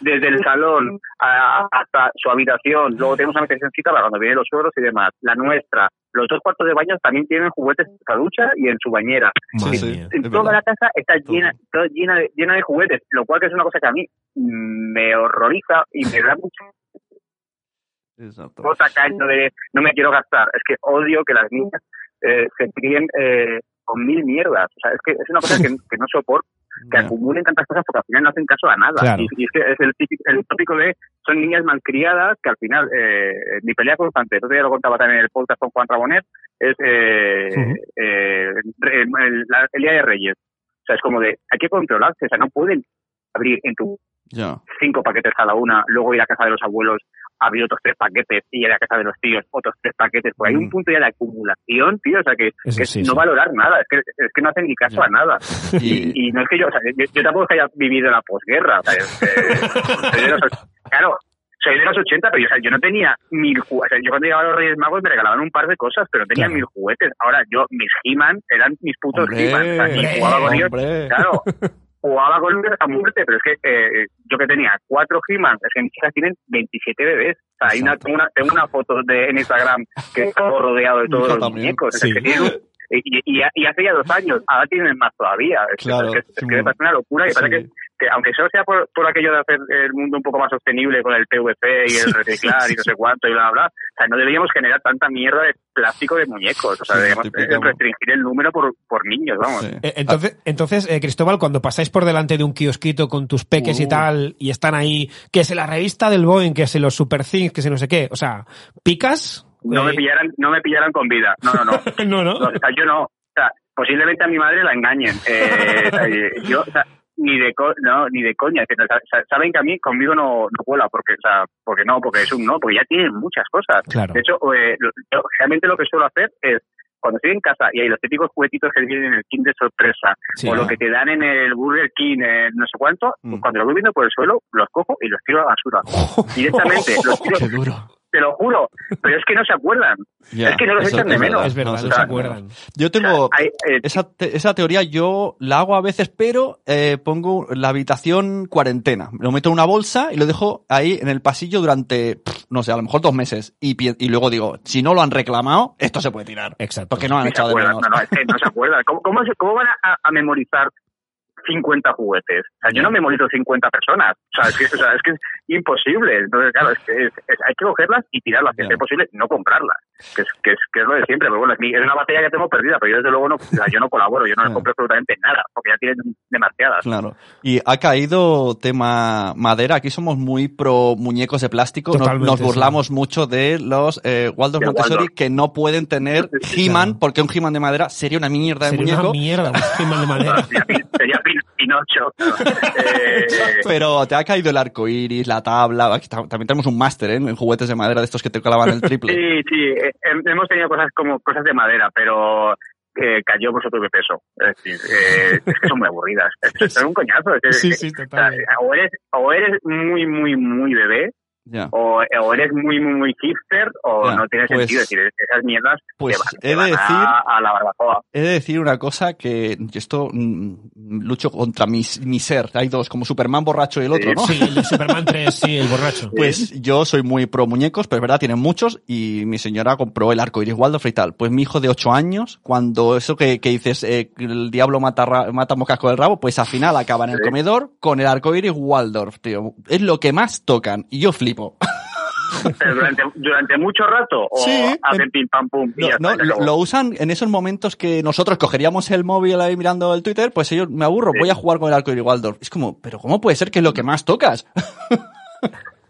desde el salón a- hasta su habitación, luego tenemos una habitacióncita para cuando vienen los suegros y demás, la nuestra, los dos cuartos de baño también tienen juguetes en la ducha y en su bañera. Sí. En toda verdad. la casa está llena, toda llena, de, llena de juguetes, lo cual que es una cosa que a mí me horroriza y me da mucho Exacto. cosa caño de no me quiero gastar. Es que odio que las niñas eh, se críen eh, con mil mierdas. O sea, es que es una cosa que, que no soporto, que acumulen tantas cosas porque al final no hacen caso a nada. Claro. Y, y es que es el típico, el tópico de son niñas malcriadas que al final, eh, mi pelea constante, eso ya lo contaba también en el podcast con Juan Rabonet, es eh, Ujú. eh, el, el- la- el Día de Reyes. O sea, es como de, hay que controlarse, o sea, no pueden abrir en tu Ya. cinco paquetes cada una, luego ir a casa de los abuelos, abrir otros tres paquetes y ir a casa de los tíos, otros tres paquetes. Pues hay Mm. un punto ya de acumulación, tío, o sea, que, Eso que es sí, no sí. valorar nada, es que, es que no hacen ni caso Ya. a nada. Y, Y no es que yo, o sea, yo, yo tampoco es que haya vivido la posguerra, o sea, es que- soy de los, claro, soy de los 80, pero yo, o sea, yo no tenía mil juguetes. O sea, yo cuando llegaba a los Reyes Magos me regalaban un par de cosas, pero no tenía Claro. mil juguetes. Ahora yo, mis He-Man eran mis putos He-Man. O sea, jugaba con ellos. Claro, jugaba con ellos a muerte, pero es que eh, yo que tenía cuatro He-Man, es que mis hijas tienen 27 bebés. O sea, hay una, tengo, una, tengo una foto de, en Instagram que está todo rodeado de todos los también, muñecos. Es sí. que tienen y, y, y hace ya dos años, ahora tienen más todavía. Es que- Claro, es que, es que me parece una locura y sí. parece que, que aunque solo sea por, por aquello de hacer el mundo un poco más sostenible con el PVC y el reciclar y no sé cuánto y bla, bla, bla, o sea, no deberíamos generar tanta mierda de plástico de muñecos. O sea, Sí, deberíamos eh, restringir el número por, por niños, vamos. Sí. Eh, Entonces, entonces eh, Cristóbal, cuando pasáis por delante de un kiosquito con tus peques y Uh. tal, y están ahí, que se la revista del Boeing, que se los Super Things, que se no sé qué, o sea, ¿picas? No me Eh, pillaran, no me pillaran con vida. No, no, no. no, no. O sea, yo no. O sea, posiblemente a mi madre la engañen. Eh, o sea, yo, o sea, ni de co no, ni de coña. Saben que a mí conmigo no, no cuela porque, o sea, porque no, porque es un no, porque ya tienen muchas cosas. Claro. De hecho, eh, lo- yo realmente lo que suelo hacer es cuando estoy en casa y hay los típicos juguetitos que vienen en el King de sorpresa Sí. o lo que te dan en el Burger King, eh, no sé cuánto, Mm. cuando los voy viendo por el suelo, los cojo y los tiro a la basura. Directamente, los tiro, Qué duro. Te lo juro. Pero es que no se acuerdan. Ya, Es que no los echan de menos. Es verdad, no se se sea, acuerdan. Yo tengo Hay, eh, esa, te- esa teoría, yo la hago a veces, pero eh, pongo la habitación cuarentena. Lo meto en una bolsa y lo dejo ahí en el pasillo durante, pff, no sé, a lo mejor dos meses. Y, y luego digo, si no lo han reclamado, esto se puede tirar. Exacto. Porque no han echado de menos. no, no, es que no se acuerdan. ¿Cómo, cómo, se- cómo van a, a memorizar 50 juguetes? O sea, yo no memorizo 50 personas. O sea, es que, o sea, es, que es imposible. Entonces, claro, es que es- es- hay que cogerlas y tirarlas. Si Ya. es posible, no comprarlas. Que es, que, es, que es lo de siempre. Pero bueno, es, mi- es una batalla que tengo perdida, pero yo desde luego no, o sea, yo no colaboro. Yo no les compro absolutamente nada, porque ya tienen demasiadas. Claro. Y ha caído tema madera. Aquí somos muy pro muñecos de plástico. Nos, Totalmente, nos burlamos mucho de los eh, Waldorf De Montessori Waldorf. que no pueden tener He-Man, Claro. porque un He-Man de madera sería una mierda de Sería muñeco. una mierda, un He-Man de madera. Sería, sería Pinocho. Eh, Pero te ha caído el arco iris, la tabla. Aquí ta- también tenemos un máster ¿eh? en juguetes de madera de estos que te clavan el triple. sí, sí, eh, hem- hemos tenido cosas como cosas de madera, pero eh, cayó por su propio peso. Es decir, eh, es que son muy aburridas. Es, es un coñazo. es Sí, sí, o eres, o eres muy, muy, muy bebé, O, o eres muy, muy, muy hipster, o no tiene pues- sentido. Es decir, esas mierdas pues te van, te he de van decir- a, la barbacoa. He de decir una cosa que esto mm, lucho contra mi, mi ser. Hay dos, como Superman borracho y el otro, ¿no? Sí, el de Superman 3, sí, el borracho. Pues yo soy muy pro muñecos, pero es verdad, tienen muchos y mi señora compró el arco iris Waldorf y tal. Pues mi hijo de 8 años, cuando eso que, que dices, eh, el diablo mata, ra- mata moscas con el rabo, pues al final acaba en el Sí. comedor con el arco iris Waldorf, tío. Es lo que más tocan y yo flipo. Pero durante, durante mucho rato, o Sí, hacen en- pim pam pum. No, no, lo, lo usan en esos momentos que nosotros cogeríamos el móvil ahí mirando el Twitter, pues ellos, me aburro, Sí. voy a jugar con el arco iris Waldorf. Es como, pero ¿cómo puede ser que es lo que más tocas?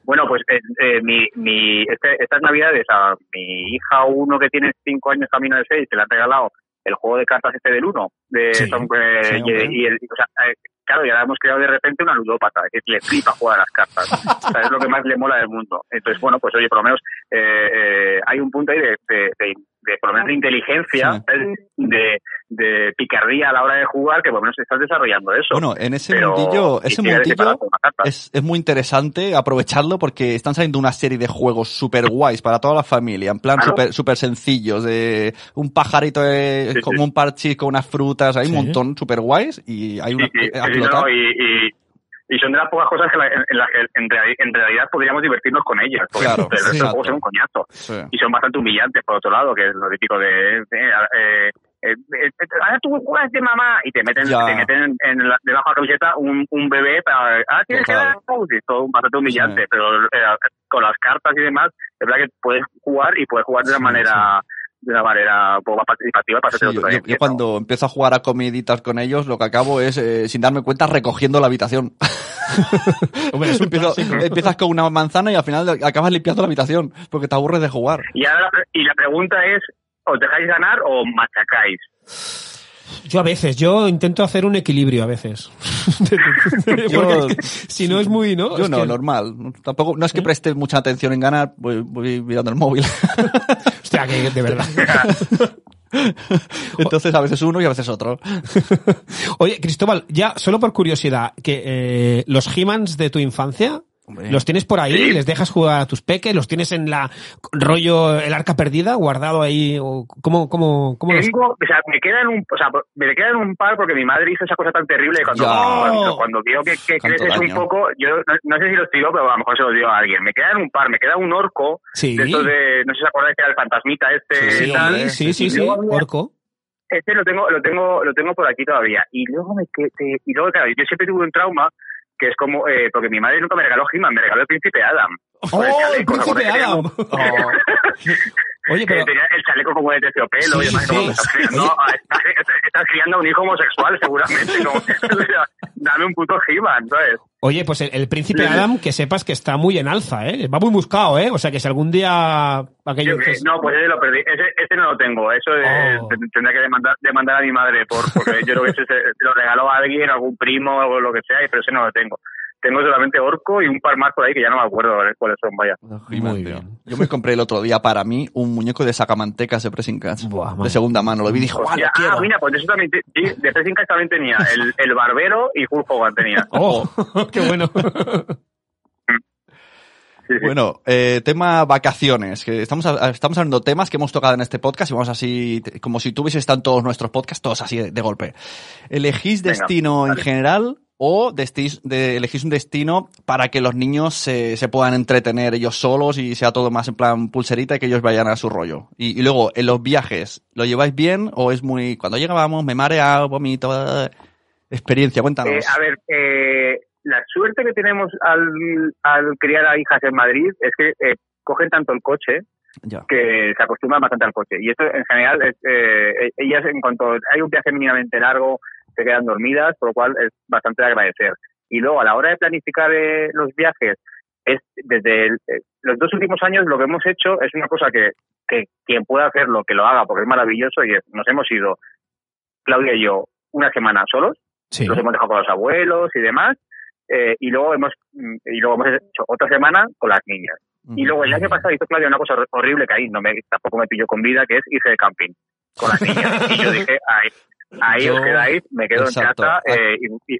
Bueno, pues eh, eh, mi, mi, este- estas navidades a mi hija uno que tiene cinco años camino de seis, se le han regalado el juego de cartas este del uno. De, Sí, son, eh, y, y el, o sea, claro, ya hemos creado de repente una ludópata, que le flipa jugar las cartas. O sea, es lo que más le mola del mundo. Entonces, bueno, pues oye, por lo menos eh, eh, hay un punto ahí de, de- de, por lo menos de inteligencia, de, de picardía a la hora de jugar, que por lo menos estás desarrollando eso. Bueno, en ese Pero mundillo, ese mundillo es, es muy interesante aprovecharlo porque están saliendo una serie de juegos super guays para toda la familia, en plan Claro. super, super sencillos, de un pajarito de- Sí, como sí. un parchís con unas frutas, hay Sí. un montón super guays y hay una sí, a no, y, y, y son de las pocas cosas que la- en, las que en, reali- en realidad podríamos divertirnos con ellas, porque Claro, el resto juegos son un coñazo. Sí. Y son bastante humillantes, por otro lado, que es lo típico de... de, eh, eh, eh, ahora tú juegas de mamá y te meten, te meten en la, debajo de la camiseta un, un bebé para ah tienes que dar paus", y es todo bastante humillante Sí. pero eh, con las cartas y demás es verdad que puedes jugar y puedes jugar de una Sí, manera de una manera un poco más participativa para Sí, yo, otro yo- yo cuando empiezo a jugar a comiditas con ellos, lo que acabo es, eh, sin darme cuenta, recogiendo la habitación. Hombre, es un Empiezo- empiezas con una manzana y al final acabas limpiando la habitación porque te aburres de jugar. Y ahora la, pre- y la pregunta es, ¿os dejáis ganar o machacáis? Yo a veces, yo intento hacer un equilibrio a veces. Yo- Porque es que si no es muy, ¿no? Yo Es no, que- normal. Tampoco, no es que preste mucha atención en ganar, voy, voy mirando el móvil. Hostia, que de verdad. Entonces a veces uno y a veces otro. Oye, Cristóbal, ya solo por curiosidad, que eh, los He-Mans de tu infancia, Hombre. ¿los tienes por ahí? Sí. ¿Les dejas jugar a tus peques? ¿Los tienes en la rollo el arca perdida guardado ahí? O ¿Cómo, cómo, cómo los- Tengo, o sea, me quedan un, o sea, me quedan un par porque mi madre hizo esa cosa tan terrible que cuando, cuando, cuando vio que, que creces un poco, yo no, no sé si los tiró, pero a lo mejor se los dio a alguien. Me quedan un par, me queda un orco, Sí. de estos de, no sé si os acordáis que era el fantasmita este, Sí, tal. hombre. Sí, sí, Y sí, orco. Este lo tengo, lo tengo, lo tengo por aquí todavía. Y luego me que- te- y luego claro, yo siempre tuve un trauma que es como, eh, porque mi madre nunca me regaló He-Man, me regaló el príncipe Adam. ¡Oh, el chaleco, ¿os príncipe que Adam! Oye, Que pero... tenía el chaleco como de terciopelo Sí, y demás, sí, estás, criando, estás, estás criando a un hijo homosexual seguramente, como, dame un puto He-Man, ¿sabes? Oye, pues el, el príncipe. Adam, que sepas que está muy en alza, ¿eh? Va muy buscado, ¿eh? O sea, que si algún día aquello... Eh, no, pues ese lo perdí, ese, ese no lo tengo, eso Oh. ten- tendría que demandar, demandar a mi madre, por, porque yo creo que ese se- lo regaló a alguien, algún primo o lo que sea, pero ese no lo tengo. Tengo solamente Orco y un par más por ahí que ya no me acuerdo eh, cuáles son, vaya. Muy bien. Yo me compré el otro día para mí un muñeco de sacamantecas de Pressing. Buah, de segunda mano. Lo vi y dije, ¡guau, lo Hostia, quiero! ah, mira, pues de eso también, te- sí, de Pressing Catch también tenía, el, el barbero y Hulk Hogan tenía. ¡Oh! ¡Qué bueno! Bueno, eh, tema vacaciones, que estamos, estamos hablando de temas que hemos tocado en este podcast y vamos así, como si tuviese están todos nuestros podcasts, todos así de, de golpe. ¿Elegís Venga, destino en general o destís- de- elegís un destino para que los niños se, se puedan entretener ellos solos y sea todo más en plan pulserita y que ellos vayan a su rollo? Y, y luego, en los viajes, ¿lo lleváis bien o es muy, cuando llegábamos, me marea, vomito, eh, experiencia, cuéntanos. Eh, a ver, eh, la suerte que tenemos al, al criar a hijas en Madrid es que eh, cogen tanto el coche ya. que se acostumbran bastante al coche. Y esto en general, es, eh, ellas en cuanto hay un viaje mínimamente largo, se quedan dormidas, por lo cual es bastante de agradecer. Y luego a la hora de planificar eh, los viajes, es desde el- eh, los dos últimos años lo que hemos hecho es una cosa que, que quien pueda hacerlo, que lo haga, porque es maravilloso, y es, nos hemos ido, Claudia y yo, una semana solos, Sí. los hemos dejado con los abuelos y demás, eh, y luego hemos mm, y luego hemos hecho otra semana con las niñas. Y luego el año pasado hizo Claudia una cosa hor- horrible que ahí no me, tampoco me pilló con vida, que es irse de camping con las niñas. Y yo dije, ahí, ahí Yo- os quedáis, me quedo exacto. en casa eh,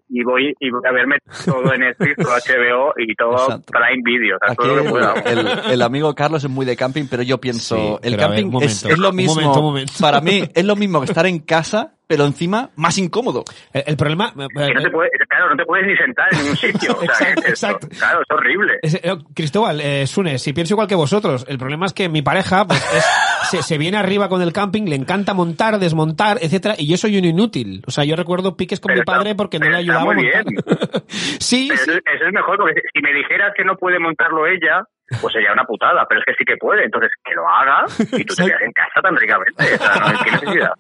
y, voy y voy a verme todo en Netflix, todo HBO y todo Exacto. Prime Video, o sea, Aquí todo lo que pueda. el, el amigo Carlos es muy de camping, pero yo pienso, Sí, el ver, camping es, lo mismo, momento, un momento. para mí es lo mismo que estar en casa, pero encima más incómodo. El, el problema... Que no te puedes, claro, no te puedes ni sentar en ningún sitio. O sea, Exacto, es esto. exacto. Claro, es horrible. Es- eh, Cristóbal, eh, Sune, si pienso igual que vosotros, el problema es que mi pareja pues, es- se, se viene arriba con el camping, le encanta montar, desmontar, etcétera, y yo soy un inútil. O sea, yo recuerdo piques con Pero mi padre está- porque no le ayudaba a montar. sí, Pero sí. eso es mejor, porque si me dijeras que no puede montarlo ella, pues sería una putada, pero es que sí que puede, entonces que lo haga y tú te quedas en casa tan ricamente. O sea, no hay necesidad.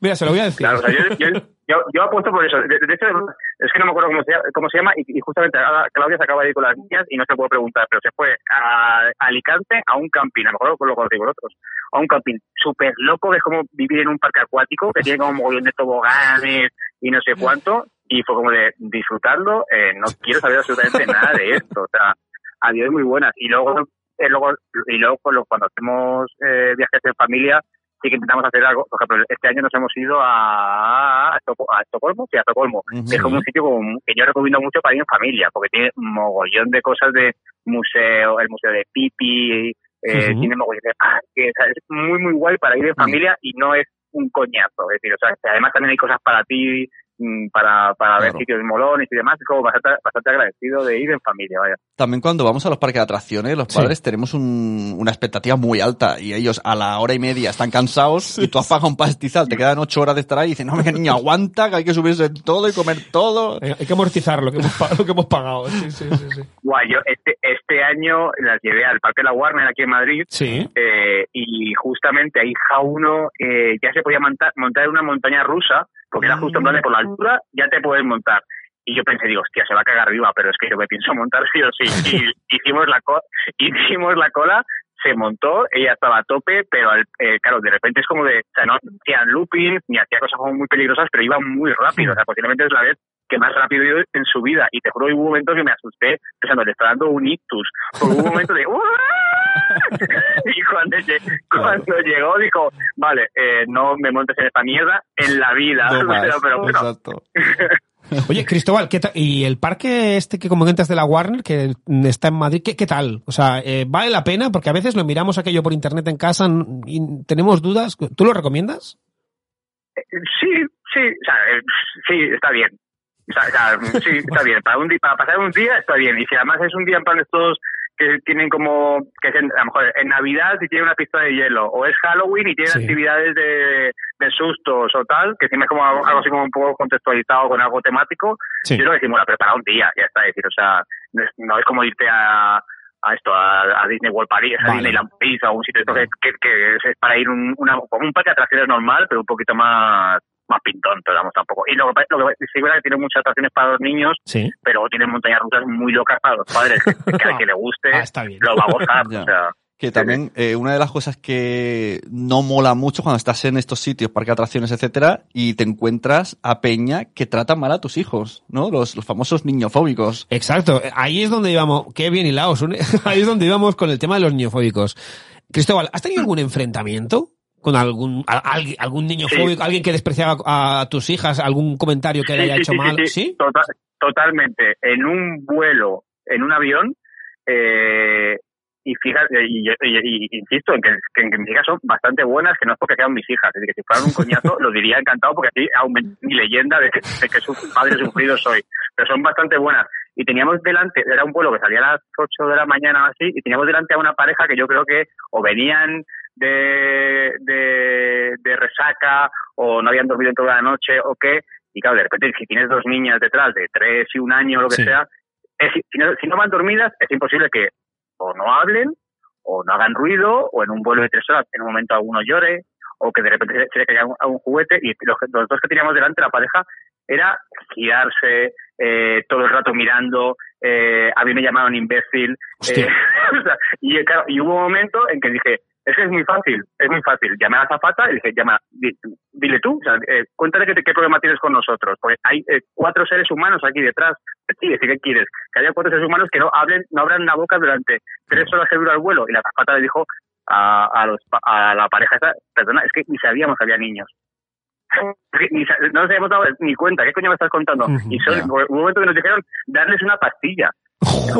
Mira, se lo voy a decir. Claro, o sea, yo, yo, yo, yo apuesto por eso. De, de hecho, es que no me acuerdo cómo se, llama- cómo se llama y, y justamente ahora Claudia se acaba de ir con las niñas y no se puede preguntar, pero se fue a Alicante a un camping, a lo mejor lo conocéis vosotros, a un camping súper loco, que es como vivir en un parque acuático, que tiene como un mogollón de toboganes y no sé cuánto, y fue como de disfrutarlo, eh, no quiero saber absolutamente nada de esto, o sea, adiós muy buenas. Y luego, eh, luego y luego cuando hacemos eh, viajes en familia, sí que intentamos hacer algo. Por ejemplo, este año nos hemos ido a, a, Estoco- a Estocolmo, sí, a Estocolmo, Ujú. que es como un sitio como que yo recomiendo mucho para ir en familia, porque tiene un mogollón de cosas de museo, el museo de Pipi, eh, Ujú. tiene mogollón de parques, es muy, muy guay para ir en familia y no es un coñazo. Es decir, o sea, además también hay cosas para ti, mm, para, ver sitios molones y demás, es como bastante, bastante agradecido de ir en familia, vaya. También cuando vamos a los parques de atracciones, los Sí. padres tenemos un- una expectativa muy alta y ellos a la hora y media están cansados y tú has pagado un pastizal, te quedan ocho horas de estar ahí y dicen, no, venga niño, aguanta, que hay que subirse en todo y comer todo. Hay hay que amortizar lo que hemos, pa- lo que hemos pagado. Sí, sí, sí. sí. Guay, yo este, este año las llevé al Parque La Warner aquí en Madrid Sí. eh, y justamente ahí Ja1 eh, ya se podía montar, montar en una montaña rusa porque era justo en plan de por la altura ya te puedes montar. Y yo pensé, digo, hostia, se va a cagar arriba, pero es que yo me pienso montar sí o sí. Y hicimos la, co hicimos la cola, se montó, ella estaba a tope, pero al- eh, claro, de repente es como de, o sea, no hacían looping, ni hacía cosas como muy peligrosas, pero iba muy rápido. O sea, posiblemente es la vez que más rápido ido en su vida. Y te juro, hubo un momento que me asusté pensando, le está dando un ictus. Porque hubo un momento de... y cuando, lle- cuando llegó dijo, vale, eh, no me montes en esta mierda en la vida. No más. pero, pero bueno, Exacto. Oye, Cristóbal. ¿y el parque este que comentas de la Warner, que está en Madrid, qué, qué tal? O sea, eh, ¿vale la pena? Porque a veces lo miramos aquello por internet en casa y tenemos dudas. ¿Tú lo recomiendas? sí, sí, o sea, eh, sí, está bien. O sea, o sea, sí, está bien. Para, un para pasar un día está bien. Y si además es un día en plan de estos que tienen como, que es en- a lo mejor en Navidad y tiene una pista de hielo, o es Halloween y tienen Sí. actividades de, de sustos o tal, que siempre es como algo, algo así como un poco contextualizado con algo temático, Sí. yo lo decimos, la prepara un día, ya está, es decir, o sea, no es, no es como irte a, a esto, a, a Disney World Paris, a Vale. Disneyland Paris o a un sitio esto que, que, que es para ir un, una, un parque de atracciones normal, pero un poquito más más pintón, pero vamos tampoco. Y lo que, lo que sí es verdad que tiene muchas atracciones para los niños, Sí. pero tiene montañas rusas muy locas para los padres, que, al que le guste Ah, está bien. lo va a gozar. Ya. o sea, Que también eh, una de las cosas que no mola mucho cuando estás en estos sitios, parques de atracciones, etcétera, y te encuentras a Peña que tratan mal a tus hijos, ¿no? Los, los famosos niñofóbicos. Exacto. Ahí es donde íbamos. Qué bien hilados. Ahí es donde íbamos con el tema de los niñofóbicos. Cristóbal, ¿has tenido algún enfrentamiento con algún a- algún niño Sí. fóbico, alguien que despreciaba a tus hijas, algún comentario que le haya sí, hecho mal? sí. Tota- totalmente. En un vuelo, en un avión, eh, y fíjate, y, y- y- y insisto en que, que, en mis hijas son bastante buenas, que no es porque sean mis hijas, es decir, que si fueran un coñazo lo diría encantado porque así aumenta mi leyenda de que, de que su padre sufrido soy. Pero son bastante buenas. Y teníamos delante, era un vuelo que salía a las 8 de la mañana o así, y teníamos delante a una pareja que yo creo que o venían de, de, de resaca o no habían dormido en toda la noche o qué. Y claro, de repente si tienes dos niñas detrás de tres y un año o lo que Sí. sea, es- si, no, si no van dormidas es imposible que o no hablen o no hagan ruido o en un vuelo de tres horas en un momento alguno llore o que de repente se, le caiga un, a un juguete y los, los dos que teníamos delante, la pareja, era girarse eh, todo el rato mirando, eh, a mí me llamaron imbécil, eh, o sea, y claro, y hubo un momento en que dije, Es que es muy fácil, es muy fácil. Llamé a la zafata y le dije, llama, di- dile tú, o sea, eh, cuéntale qué, qué problema tienes con nosotros. Porque hay eh, cuatro seres humanos aquí detrás. Sí, ¿qué quieres? Que haya cuatro seres humanos que no hablen, no abran la boca durante tres horas que dura el vuelo. Y la zafata le dijo a, a, los, a la pareja esta, perdona, es que ni sabíamos que había niños. Ni no nos habíamos dado ni cuenta, ¿qué coño me estás contando? Y son, hubo un momento que nos dijeron darles una pastilla.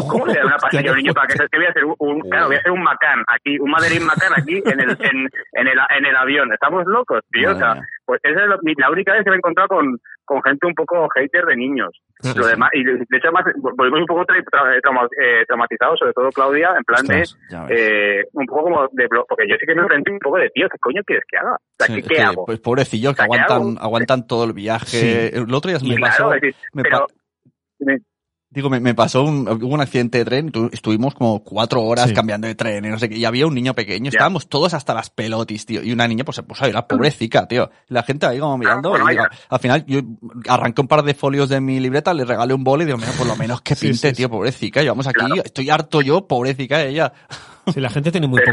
¿Cómo le una pastilla a un niño para que que voy a hacer un, claro, voy a hacer un macán aquí, un Madeline macán aquí en el, en, en el, en el avión? Estamos locos, tío. O sea, pues esa es lo- mi- la única vez que me he encontrado con, con gente un poco hater de niños. Lo demás, y de hecho, además, volvemos un poco tra- tra- eh, traumatizados, sobre todo Claudia, en plan de, Ostras, eh, un poco como de, porque yo sí que me enfrenté un poco de, tío, ¿qué coño quieres que haga? O sea, Sí, ¿qué, hago? Pues pobrecillos que O sea, ¿qué aguantan, aguantan todo el viaje. Sí. El otro día Y me claro, pasó, decir, me pero, pa- digo, me, me pasó un, hubo un accidente de tren, tu- estuvimos como cuatro horas Sí. cambiando de tren y no sé qué, y había un niño pequeño, estábamos todos hasta las pelotis, tío, y una niña pues se puso a llorar, pobrecita, tío. La gente ahí como mirando, bueno, y digo, al final yo arranqué un par de folios de mi libreta, le regalé un boli y digo, mira, por lo menos que pinte, sí, tío, pobrecita, llevamos aquí, Claro. estoy harto yo, pobrecita ella. Sí, la gente tiene muy poco,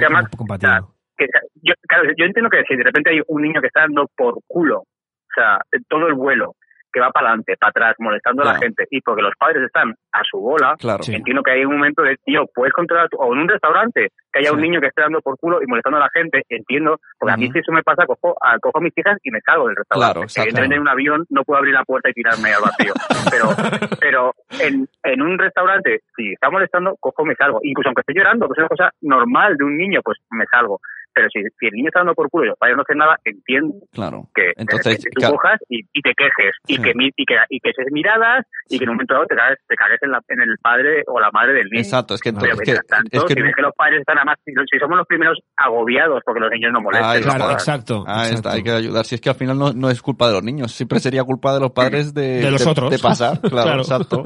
que, yo, claro, yo entiendo que si de repente hay un niño que está dando por culo, o sea, todo el vuelo, que va para adelante, para atrás, molestando a la gente, y porque los padres están a su bola, Claro. Sí. entiendo que hay un momento de, tío, puedes controlar, tu- o en un restaurante, que haya un niño que esté dando por culo y molestando a la gente, entiendo, porque a mí si eso me pasa, cojo a, cojo a mis hijas y me salgo del restaurante. Claro, exacto. Evidentemente en un avión no puedo abrir la puerta y tirarme al vacío, pero, pero en, en un restaurante, si está molestando, cojo me salgo. Incluso aunque esté llorando, que es una cosa normal de un niño, pues me salgo. Pero si, si el niño está dando por culo y los padres no hacen nada, entiendo Claro. que, Entonces, que tú claro. cojas y, y te quejes y que mi- y que y que eches miradas y que en un momento dado te cagues, te cagues en, la- en el padre o la madre del niño. Exacto, es que, Pero es que, tanto, es que si ves que los padres están además, si, si somos los primeros agobiados porque los niños no está. Claro, exacto. Ah, exacto. está, hay que ayudar. Si es que al final no, no es culpa de los niños, siempre sería culpa de los padres de, De los otros. de pasar. Claro, Claro. exacto.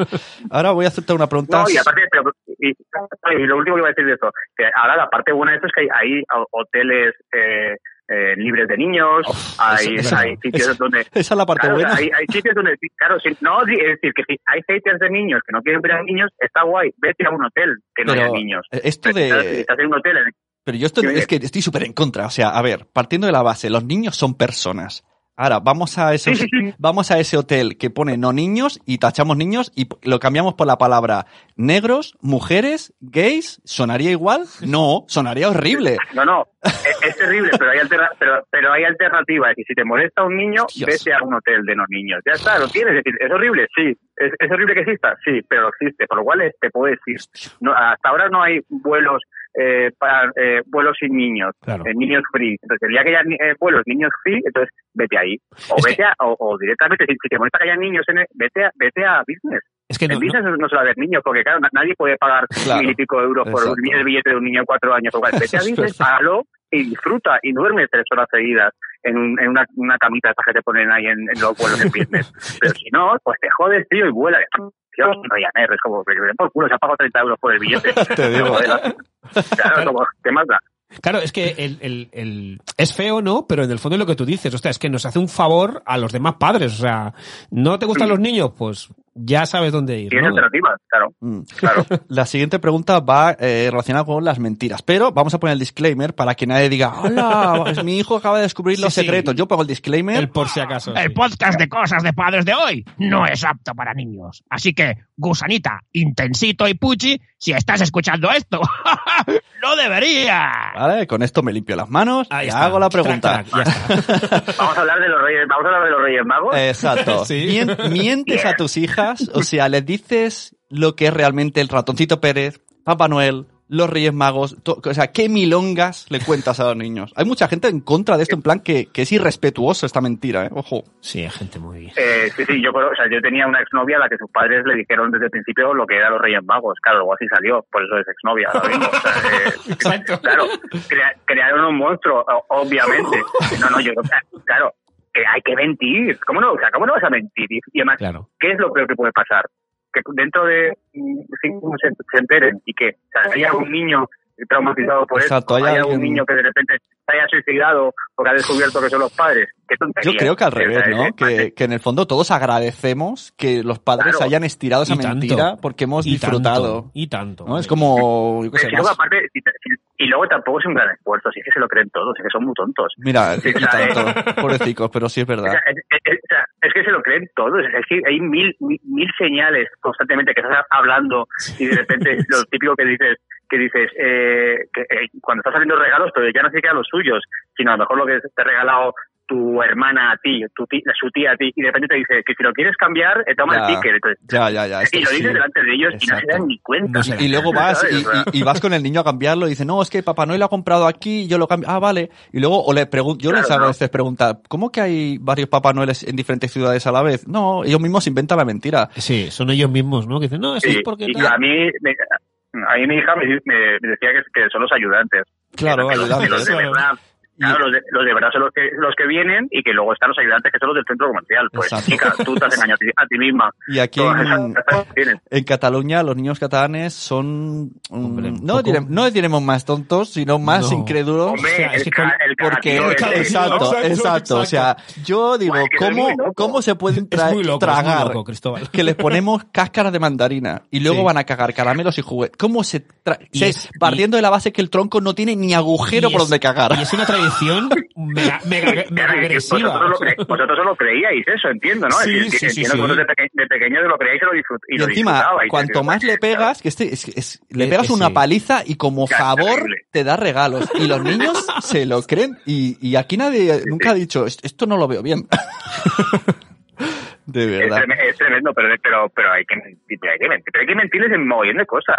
Ahora voy a hacerte una pregunta. No, y aparte, pero, y, y lo último que iba a decir de esto, que ahora la parte buena de esto es que hay, hay hoteles eh, eh, libres de niños, hay, eso- hay sitios donde... Esa es la parte Claro, buena. hay, hay sitios donde, claro, si, no, es decir, que si hay haters de niños que no quieren ver a niños, está guay, vete a un hotel que no haya niños. esto estás- de... estás en un hotel en Pero yo esto Sí, oye. es que estoy súper en contra. O sea, a ver, partiendo de la base, los niños son personas. Ahora, vamos a esos, Sí, sí, sí. vamos a ese hotel que pone no niños y tachamos niños y lo cambiamos por la palabra negros, mujeres, gays. ¿Sonaría igual? No, sonaría horrible. No, no, es, es terrible, pero hay, alterna- pero, pero hay alternativas. Y si te molesta un niño, Dios. vete a un hotel de no niños. Ya está, lo tienes. Es decir, ¿es horrible? Sí. ¿Es, es horrible que exista? Sí, pero existe. Por lo cual es- te puedes ir. No, hasta ahora no hay vuelos eh, para eh, vuelos sin niños, Claro. eh, niños free. Entonces, el día que haya eh, vuelos niños free, entonces vete ahí. O Es vete que- a, o, o directamente, si, si te molesta que haya niños, en el- vete, a, vete a business. Es que no, en no- business no, se va a ver niños, porque claro, na- nadie puede pagar Claro, mil y pico euros por exacto. el billete de un niño de cuatro años. Vete a business, págalo y disfruta y duerme tres horas seguidas en, un- en una, una camita esta que te ponen ahí en, en los vuelos de business. Pero si no, pues te jodes, tío, y vuela. Dios, Ryanair, es como, por culo, se ha pagado 30 euros por el billete. Te digo. Joder, Claro, como, ¿qué más da? Claro, es que el, el, el- es feo, ¿no? Pero en el fondo es lo que tú dices, hostia, es que nos hace un favor a los demás padres. O sea, ¿no te gustan los niños? Pues ya sabes dónde ir, Tienes ¿no? alternativas, claro. Mm. Claro. La siguiente pregunta va eh, relacionada con las mentiras, pero vamos a poner el disclaimer para que nadie diga, hola, mi hijo acaba de descubrir los Sí, secretos. Yo pongo el disclaimer. El por si acaso. El sí. podcast de cosas de padres de hoy no es apto para niños. Así que, gusanita, intensito y puchi, si estás escuchando esto, no debería. Vale, con esto me limpio las manos Ahí y está. hago la pregunta. crack, ya está. Vamos a hablar de los reyes, vamos a hablar de los reyes magos. Exacto. Sí. Mien- mientes a tus hijas, o sea, les dices lo que es realmente el ratoncito Pérez, Papá Noel, los Reyes Magos, o sea, qué milongas le cuentas a los niños. Hay mucha gente en contra de esto, en plan que, que es irrespetuoso esta mentira, ¿eh? Ojo. Sí, hay gente muy... Eh, sí, sí, yo, creo- o sea, yo tenía una exnovia a la que sus padres le dijeron desde el principio lo que eran los Reyes Magos. Claro, luego así salió, por eso es exnovia ahora mismo. O sea, eh, Exacto. claro, crea- crearon un monstruo, obviamente. No, no, yo, claro, que hay que mentir. ¿Cómo no? O sea, ¿cómo no vas a mentir? Y, y además, Claro. ¿qué es lo peor que puede pasar? Que dentro de mm, cinco años se, se enteren y que o sea, haya un niño traumatizado por Exacto, eso, hay un niño que de repente se haya suicidado porque ha descubierto que son los padres. Qué. Yo creo que al revés, ¿no? Que, que en el fondo todos agradecemos que los padres Claro. hayan estirado esa Y tanto. mentira porque hemos Y disfrutado. tanto, y tanto. ¿no? Es como, yo qué sé, Pero más- aparte, si, te- si- Y luego tampoco es un gran esfuerzo, si es que se lo creen todos, es que son muy tontos. Mira, Sí, y o sea, tanto, pobrecicos, pero sí es O verdad. sea, es, que se lo creen todos, es que hay mil, mil, mil señales constantemente que estás hablando y de repente lo típico que dices, que dices, eh, que eh, cuando estás haciendo regalos, pero ya no se quedan los suyos, sino a lo mejor lo que te ha regalado tu hermana a ti, tu tía, su tía a ti, y de repente te dice que si lo quieres cambiar, eh, toma Ya, el ticket. Entonces, Ya, ya, ya. esto y lo sí. dices delante de ellos y no se dan ni cuenta. No Y luego vas y, vas con el niño a cambiarlo y dice, no, es que Papá Noel lo ha comprado aquí y yo lo cambio. Ah, vale. Y luego, o le pregunto, yo les hago a ¿no? veces preguntar, ¿cómo que hay varios Papá Noeles en diferentes ciudades a la vez? No, ellos mismos inventan la mentira. Sí, son ellos mismos, ¿no? Que dicen, no, eso Sí, es porque... y tal". a mí, me- a mí mi hija me, me- me decía que, que son los ayudantes. Claro, que los, que ayudantes. los de verdad, claro, los de, los de verdad son los que, los que vienen y que luego están los ayudantes que son los del centro comercial. Pues Exacto. chica, tú te has engañado a ti, a ti misma. Y aquí en, que en Cataluña los niños catalanes son, mm, Hombre, un no, diremos, no diremos más tontos, sino más No. incrédulos. Hombre, o sea, es el, que con- el Porque, ese. exacto, Exacto, exacto, O sea, yo digo, Pues que soy ¿cómo. ¿cómo se pueden Es tra- muy loco, es muy tragar loco, Cristóbal. que les ponemos cáscaras de mandarina y luego Sí. van a cagar caramelos y juguetes? ¿Cómo se, tra- Y se- es- partiendo de la base que el tronco no tiene ni agujero Y por es- donde cagar? Y es una tradición mega, mega, y agresiva. Vosotros, lo cre- vosotros solo creíais eso, entiendo, ¿no? Sí, Es decir, sí, sí, entiendo que sí. vosotros de, peque- de pequeños lo creíais y lo, disfrut y Y lo encima, disfrutabais. cuanto más le pegas, que este, es, es- le pegas una sí. paliza y como Ya, favor terrible. te da regalos. Y los niños se lo creen. Y, y aquí nadie nunca ha dicho, "Est- esto no lo veo bien. de Es, verdad. es tremendo, pero, pero, pero hay que mentir, pero hay que mentir, pero hay que mentirles en mogollón de cosas.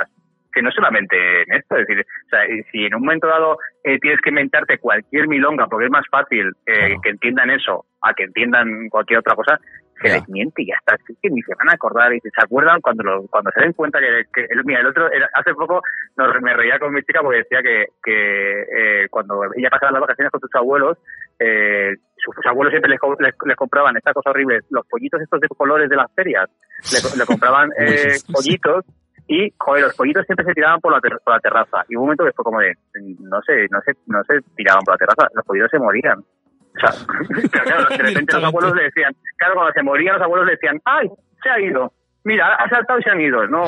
Que no solamente en esto, es decir, o sea, si en un momento dado eh, tienes que inventarte cualquier milonga porque es más fácil eh, que entiendan eso a que entiendan cualquier otra cosa, se les miente y ya está. Es que ni se van a acordar y se acuerdan cuando lo, cuando se den cuenta que, que el, mira, el otro, hace poco nos- me reía con mi chica porque decía que, que eh, cuando ella pasaba las vacaciones con sus abuelos, eh, sus abuelos siempre les, les, les compraban esta cosa horrible, los pollitos estos de colores de las ferias, le, le compraban eh, pollitos y joder, los pollitos siempre se tiraban por la, ter- por la terraza y hubo un momento que fue como de no sé, no se, no se tiraban por la terraza, los pollitos se morían. O sea, pero claro, de repente los abuelos le decían, claro, cuando se morían los abuelos le decían, ¡ay! Se ha ido. Mira, ha saltado y se han ido, ¿no?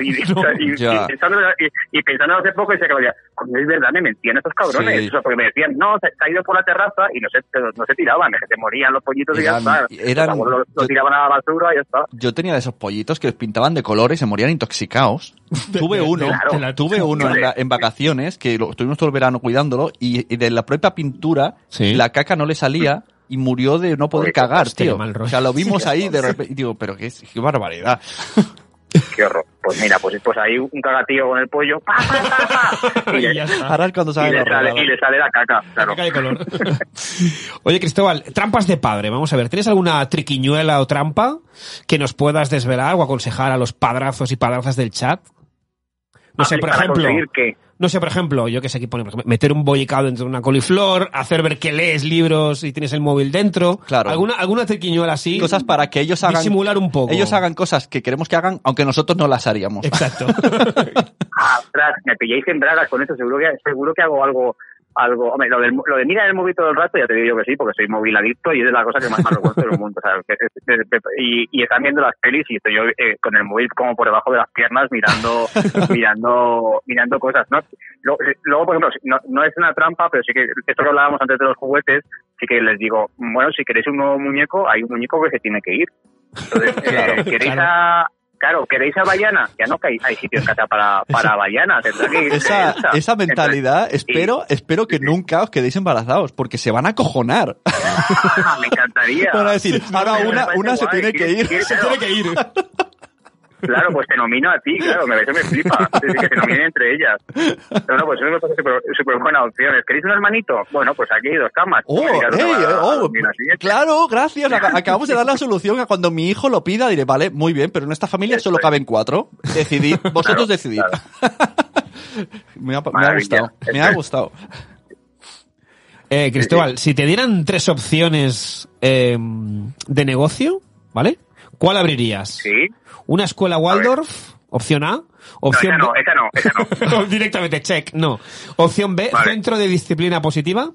Y, pensando, y, y pensando hace poco, decía que coño, es verdad, me mentían estos cabrones. Sí. O sea, porque me decían, no, se, se ha ido por la terraza y no se, no se tiraban, se morían los pollitos y ya Eran- está. eran- los abuelos lo, lo yo- tiraban a la basura y ya está. Yo tenía de esos pollitos que los pintaban de color y se morían intoxicados. tuve uno, Claro. tuve uno en, la- en vacaciones que lo, estuvimos todo el verano cuidándolo y, y de la propia pintura Sí. la caca no le salía y murió de no poder cagar, tío. mal. O sea, lo vimos ahí de repente y digo, pero qué, qué barbaridad. Qué horror. Pues mira, pues, pues ahí un cagatío con el pollo, pa, pa, pa, pa, y, le, ya está. Ahora es cuando y sale le y le sale la caca. Claro. Caca de color. Oye, Cristóbal, trampas de padre. Vamos a ver, ¿tienes alguna triquiñuela o trampa que nos puedas desvelar o aconsejar a los padrazos y padrazas del chat? No sé, por ejemplo, conseguir que no sé, por ejemplo, yo que sé, aquí pone, por ejemplo, meter un bollicao dentro de una coliflor, hacer ver que lees libros y tienes el móvil dentro. Claro. ¿Alguna, alguna triquiñuela así? Cosas para que ellos hagan Disimular un poco. ellos hagan cosas que queremos que hagan, aunque nosotros no las haríamos. Exacto. Ah, ostras, me pilláis en bragas con eso, seguro que, seguro que hago algo, algo, hombre, lo, del, lo de mirar el móvil todo el rato, ya te digo yo que sí, porque soy móvil adicto y es la cosa que más me recuerdo del mundo, o sea, que- que- que- y, y están viendo las pelis y estoy yo eh, con el móvil como por debajo de las piernas mirando, mirando, mirando cosas, ¿no? Luego, eh, luego, por ejemplo, no, no es una trampa, pero sí que, esto que hablábamos antes de los juguetes, sí que les digo, bueno, si queréis un nuevo muñeco, hay un muñeco que se tiene que ir. Entonces, eh, ¿queréis claro. a, Claro, ¿queréis a Bayana? Ya no que hay, hay sitio en casa para, para Bayana. Esa, esa mentalidad, Entonces, espero, espero que nunca os quedéis embarazados, porque se van a acojonar. ah, me encantaría. Van a decir, ahora una, una se tiene que ir. Se tiene que ir. Claro, pues te nomino a ti, claro, me, eso me flipa. Es decir, que se nominen entre ellas. No, no, pues eso me parece súper buena opción. ¿Queréis un hermanito? Bueno, pues aquí hay dos camas. Oh, mira, ey, uno va a oh, claro, gracias. Ac- Acabamos de dar la solución a cuando mi hijo lo pida. Diré, vale, muy bien, pero en esta familia solo caben cuatro. Decidid, vosotros Claro, decidid. me, ha, me ha Maravilla. gustado, me ha gustado. Eh, Cristóbal, si te dieran tres opciones eh, de negocio, ¿vale? ¿Cuál abrirías? Sí. ¿Una escuela Waldorf? Opción A. No, Opción esa no, B. esa no, esa no. Directamente, check, no. Opción B, Vale. centro de disciplina positiva.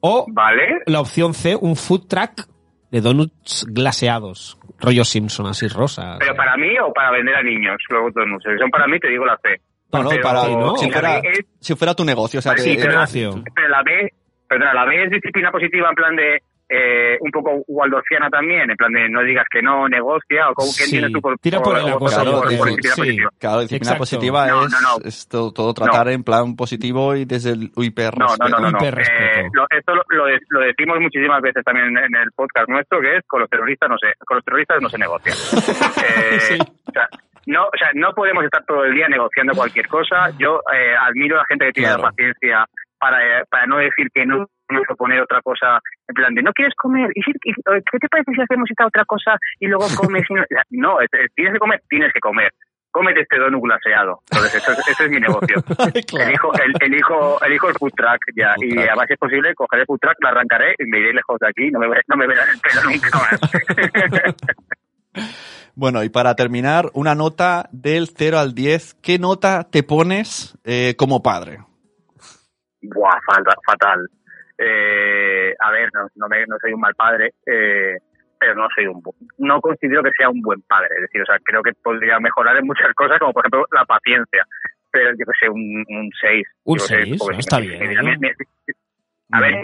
O ¿Vale? la opción C, un food truck de donuts glaseados. Rollo Simpson, así rosa. ¿Pero para mí o para vender a niños? Luego, no sé, Si son para mí, te digo la C. No, no, Pero- para, no, si, fuera, es- si fuera tu negocio, o sea, Sí, que- pero la, negocio. pero la B, perdona, la B es disciplina positiva en plan de eh, un poco waldorfiana también, en plan de no digas que no, negocia, o como que Sí, entiendes tú por, tira por por- cosa, por- por disciplina sí. positiva. Claro, disciplina Exacto. positiva No, es, no, no. es todo, todo tratar en plan positivo y desde el hiper No, no, no, no. no. Hiperrespeto. Eh, lo- esto lo, lo de- lo decimos muchísimas veces también en, en el podcast nuestro, que es con los terroristas no se, con los terroristas no se negocia. Eh, Sí. o sea, no, o sea, no podemos estar todo el día negociando cualquier cosa. Yo eh, admiro a la gente que tiene Claro. la paciencia para, eh, para no decir que no, no proponer otra cosa en plan de no quieres comer y, si- qué te parece si hacemos esta otra cosa y luego comes y no, no es- es- tienes que comer tienes que comer cómete este donut glaseado entonces eso, es- ese es mi negocio Claro. elijo, el, elijo, elijo el food truck ya. Food y además, si es posible, cogeré el food truck, lo arrancaré y me iré lejos de aquí. No me, no me verán el pelo nunca más. Bueno, y para terminar, una nota del 0 al 10. ¿Qué nota te pones eh, como padre? Buah, fatal. fatal. Eh, a ver, no, no, me- no soy un mal padre, eh, pero no soy un no considero que sea un buen padre. Es decir, o sea, creo que podría mejorar en muchas cosas, como por ejemplo la paciencia. Pero yo que sé, un 6. Un seis, está bien. A ver,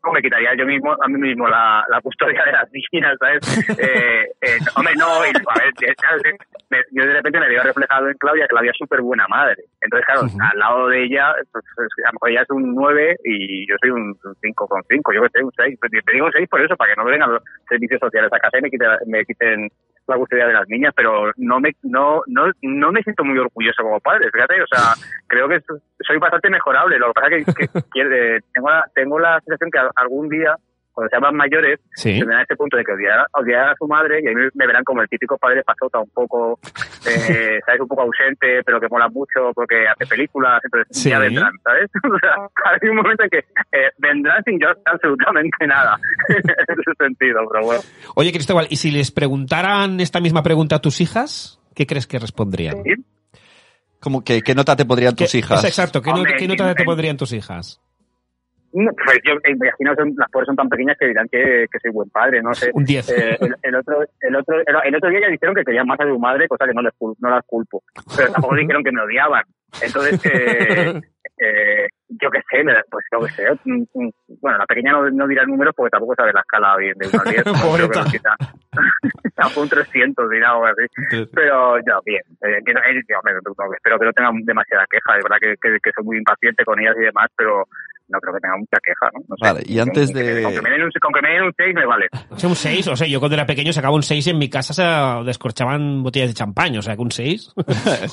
¿cómo me quitaría yo mismo, a mí mismo la, la custodia de las niñas, ¿sabes? eh, eh, hombre, no, y, a ver, eh, que me- yo de repente me veo reflejado en Claudia, Claudia es súper buena madre. Entonces, claro, al lado de ella, pues, es- a lo mejor ella es un 9 y yo soy un 5,5, yo que sé, un 6. Te digo 6 por eso, para que no me vengan los servicios sociales a casa y me quiten, me quiten la custodia de las niñas, pero no me no no no me siento muy orgulloso como padre, fíjate, o sea, creo que soy bastante mejorable, lo que pasa es que, que quiere- tengo, la, tengo la sensación que algún día, cuando sean más mayores, Sí. tendrán este punto de que odiar, odiar a su madre y a mí me verán como el típico padre pasota, un poco, eh, ¿sabes? Un poco ausente, pero que mola mucho porque hace películas, entonces Sí. ya vendrán, ¿sabes? O sea, hay un momento en que eh, vendrán sin yo hacer absolutamente nada en ese sentido, pero bueno. Oye, Cristóbal, ¿y si les preguntaran esta misma pregunta a tus hijas? ¿Qué crees que responderían? ¿sí? Como que, ¿Qué nota te pondrían tus ¿Qué- hijas? es exacto, ¿qué, no- qué nota te en- pondrían tus hijas? No, Pues yo imagino que las pobres son tan pequeñas que dirán que, que soy buen padre, no sé. Un 10. Eh, el, el otro, el, otro, el, otro día ya dijeron que querían más a su madre, cosa que no les no las culpo. Pero tampoco dijeron que me odiaban. Entonces, eh, eh, yo qué sé, pues yo qué sé. mm, mm, Bueno, la pequeña no, no dirá números porque tampoco sabe la escala bien de 1 al 10. Pobreta. A un 300 dirá o algo así. Pero no, bien. Eh, eh, espero que no tengan demasiada queja. De verdad que, que, que soy muy impaciente con ellas y demás, pero no creo que tenga mucha queja, ¿no? No sé. Vale, y antes de- Con que me den un, con que me den un 6 me vale. O sea, un 6, o sea, yo cuando era pequeño sacaba un 6 y en mi casa se descorchaban botellas de champán, o sea, que un 6. un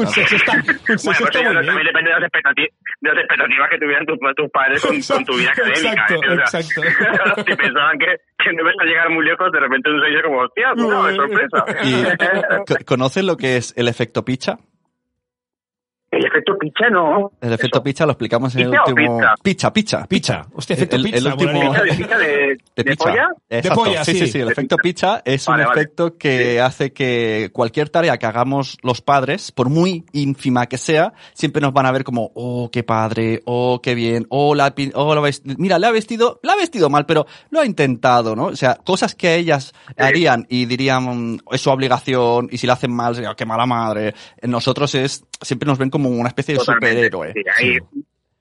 6 está, un seis Bueno, está pues eso muy bien. también depende de las, de las expectativas que tuvieran tus, tus padres con, con tu vida académica. Exacto, ¿eh? O sea, exacto. si pensaban que, que no ibas a llegar muy lejos, de repente un 6 es como, hostia, pues no, es sorpresa. ¿Y co- conoces lo que es el efecto picha? El efecto picha no. El efecto Eso. picha lo explicamos en el ¿Pizza o último... pizza? Picha, picha. Pizza. Hostia, efecto El- pizza. el último-. ¿Picha de, picha de, De de picha. polla? Exacto. polla, sí, sí, sí. sí. El De efecto picha es Vale, un vale. efecto que hace que cualquier tarea que hagamos los padres, por muy ínfima que sea, siempre nos van a ver como, oh, qué padre, oh, qué bien, oh, la, oh, la mira, le ha vestido, la ha vestido mal, pero lo ha intentado, ¿no? O sea, cosas que ellas harían y dirían, es su obligación, y si la hacen mal, sería, qué mala madre. En nosotros es, siempre nos ven como una especie de Totalmente. superhéroe. Sí, hay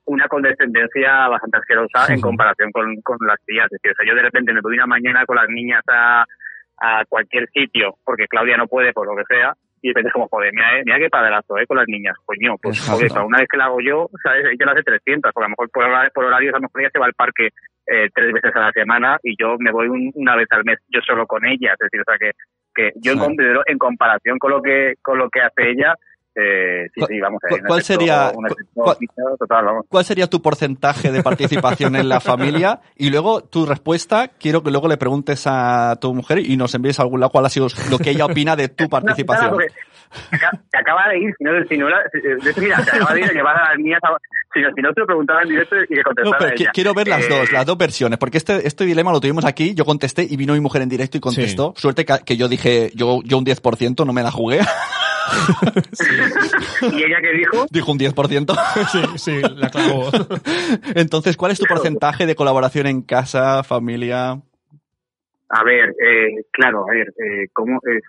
una condescendencia bastante asquerosa en comparación con, con las tías. Es decir, o sea, yo de repente me voy una mañana con las niñas a, a cualquier sitio, porque Claudia no puede, por lo que sea, y de repente es como, joder, mira, eh, mira qué padrazo, ¿eh? Con las niñas, coño, pues Exacto. joder, una vez que la hago yo, ¿sabes? Ella la hace 300, porque a lo mejor por, hora- por horarios a lo mejor ella se va al parque eh, tres veces a la semana y yo me voy un- una vez al mes yo solo con ella, es decir, o sea que, que yo Sí. considero en comparación con lo que con lo que hace ella, eh, sí, ¿Cu- sí, vamos cuál efecto- sería- cuál- pizza total, vamos. ¿Cuál sería tu porcentaje de participación en la familia? Y luego tu respuesta, quiero que luego le preguntes a tu mujer y nos envíes a algún lado cuál ha sido lo que ella opina de tu No, participación. nada, aca- te acaba de ir, si no, si no la- si- de hecho, mira, te acaba de ir a llevar a las niñas a, si, no, si no te lo preguntaba en directo y que No, contestara pero qui- ella. quiero ver las Eh, dos, las dos versiones, porque este, este dilema lo tuvimos aquí, yo contesté y vino mi mujer en directo y contestó. Suerte que, que yo dije, yo, yo un 10%, no me la jugué. ¿Y ella qué dijo? Dijo un 10%. Sí, sí, la clavó. Entonces, ¿cuál es tu porcentaje de colaboración en casa, familia? A ver, eh, claro, a ver, eh, ¿cómo es?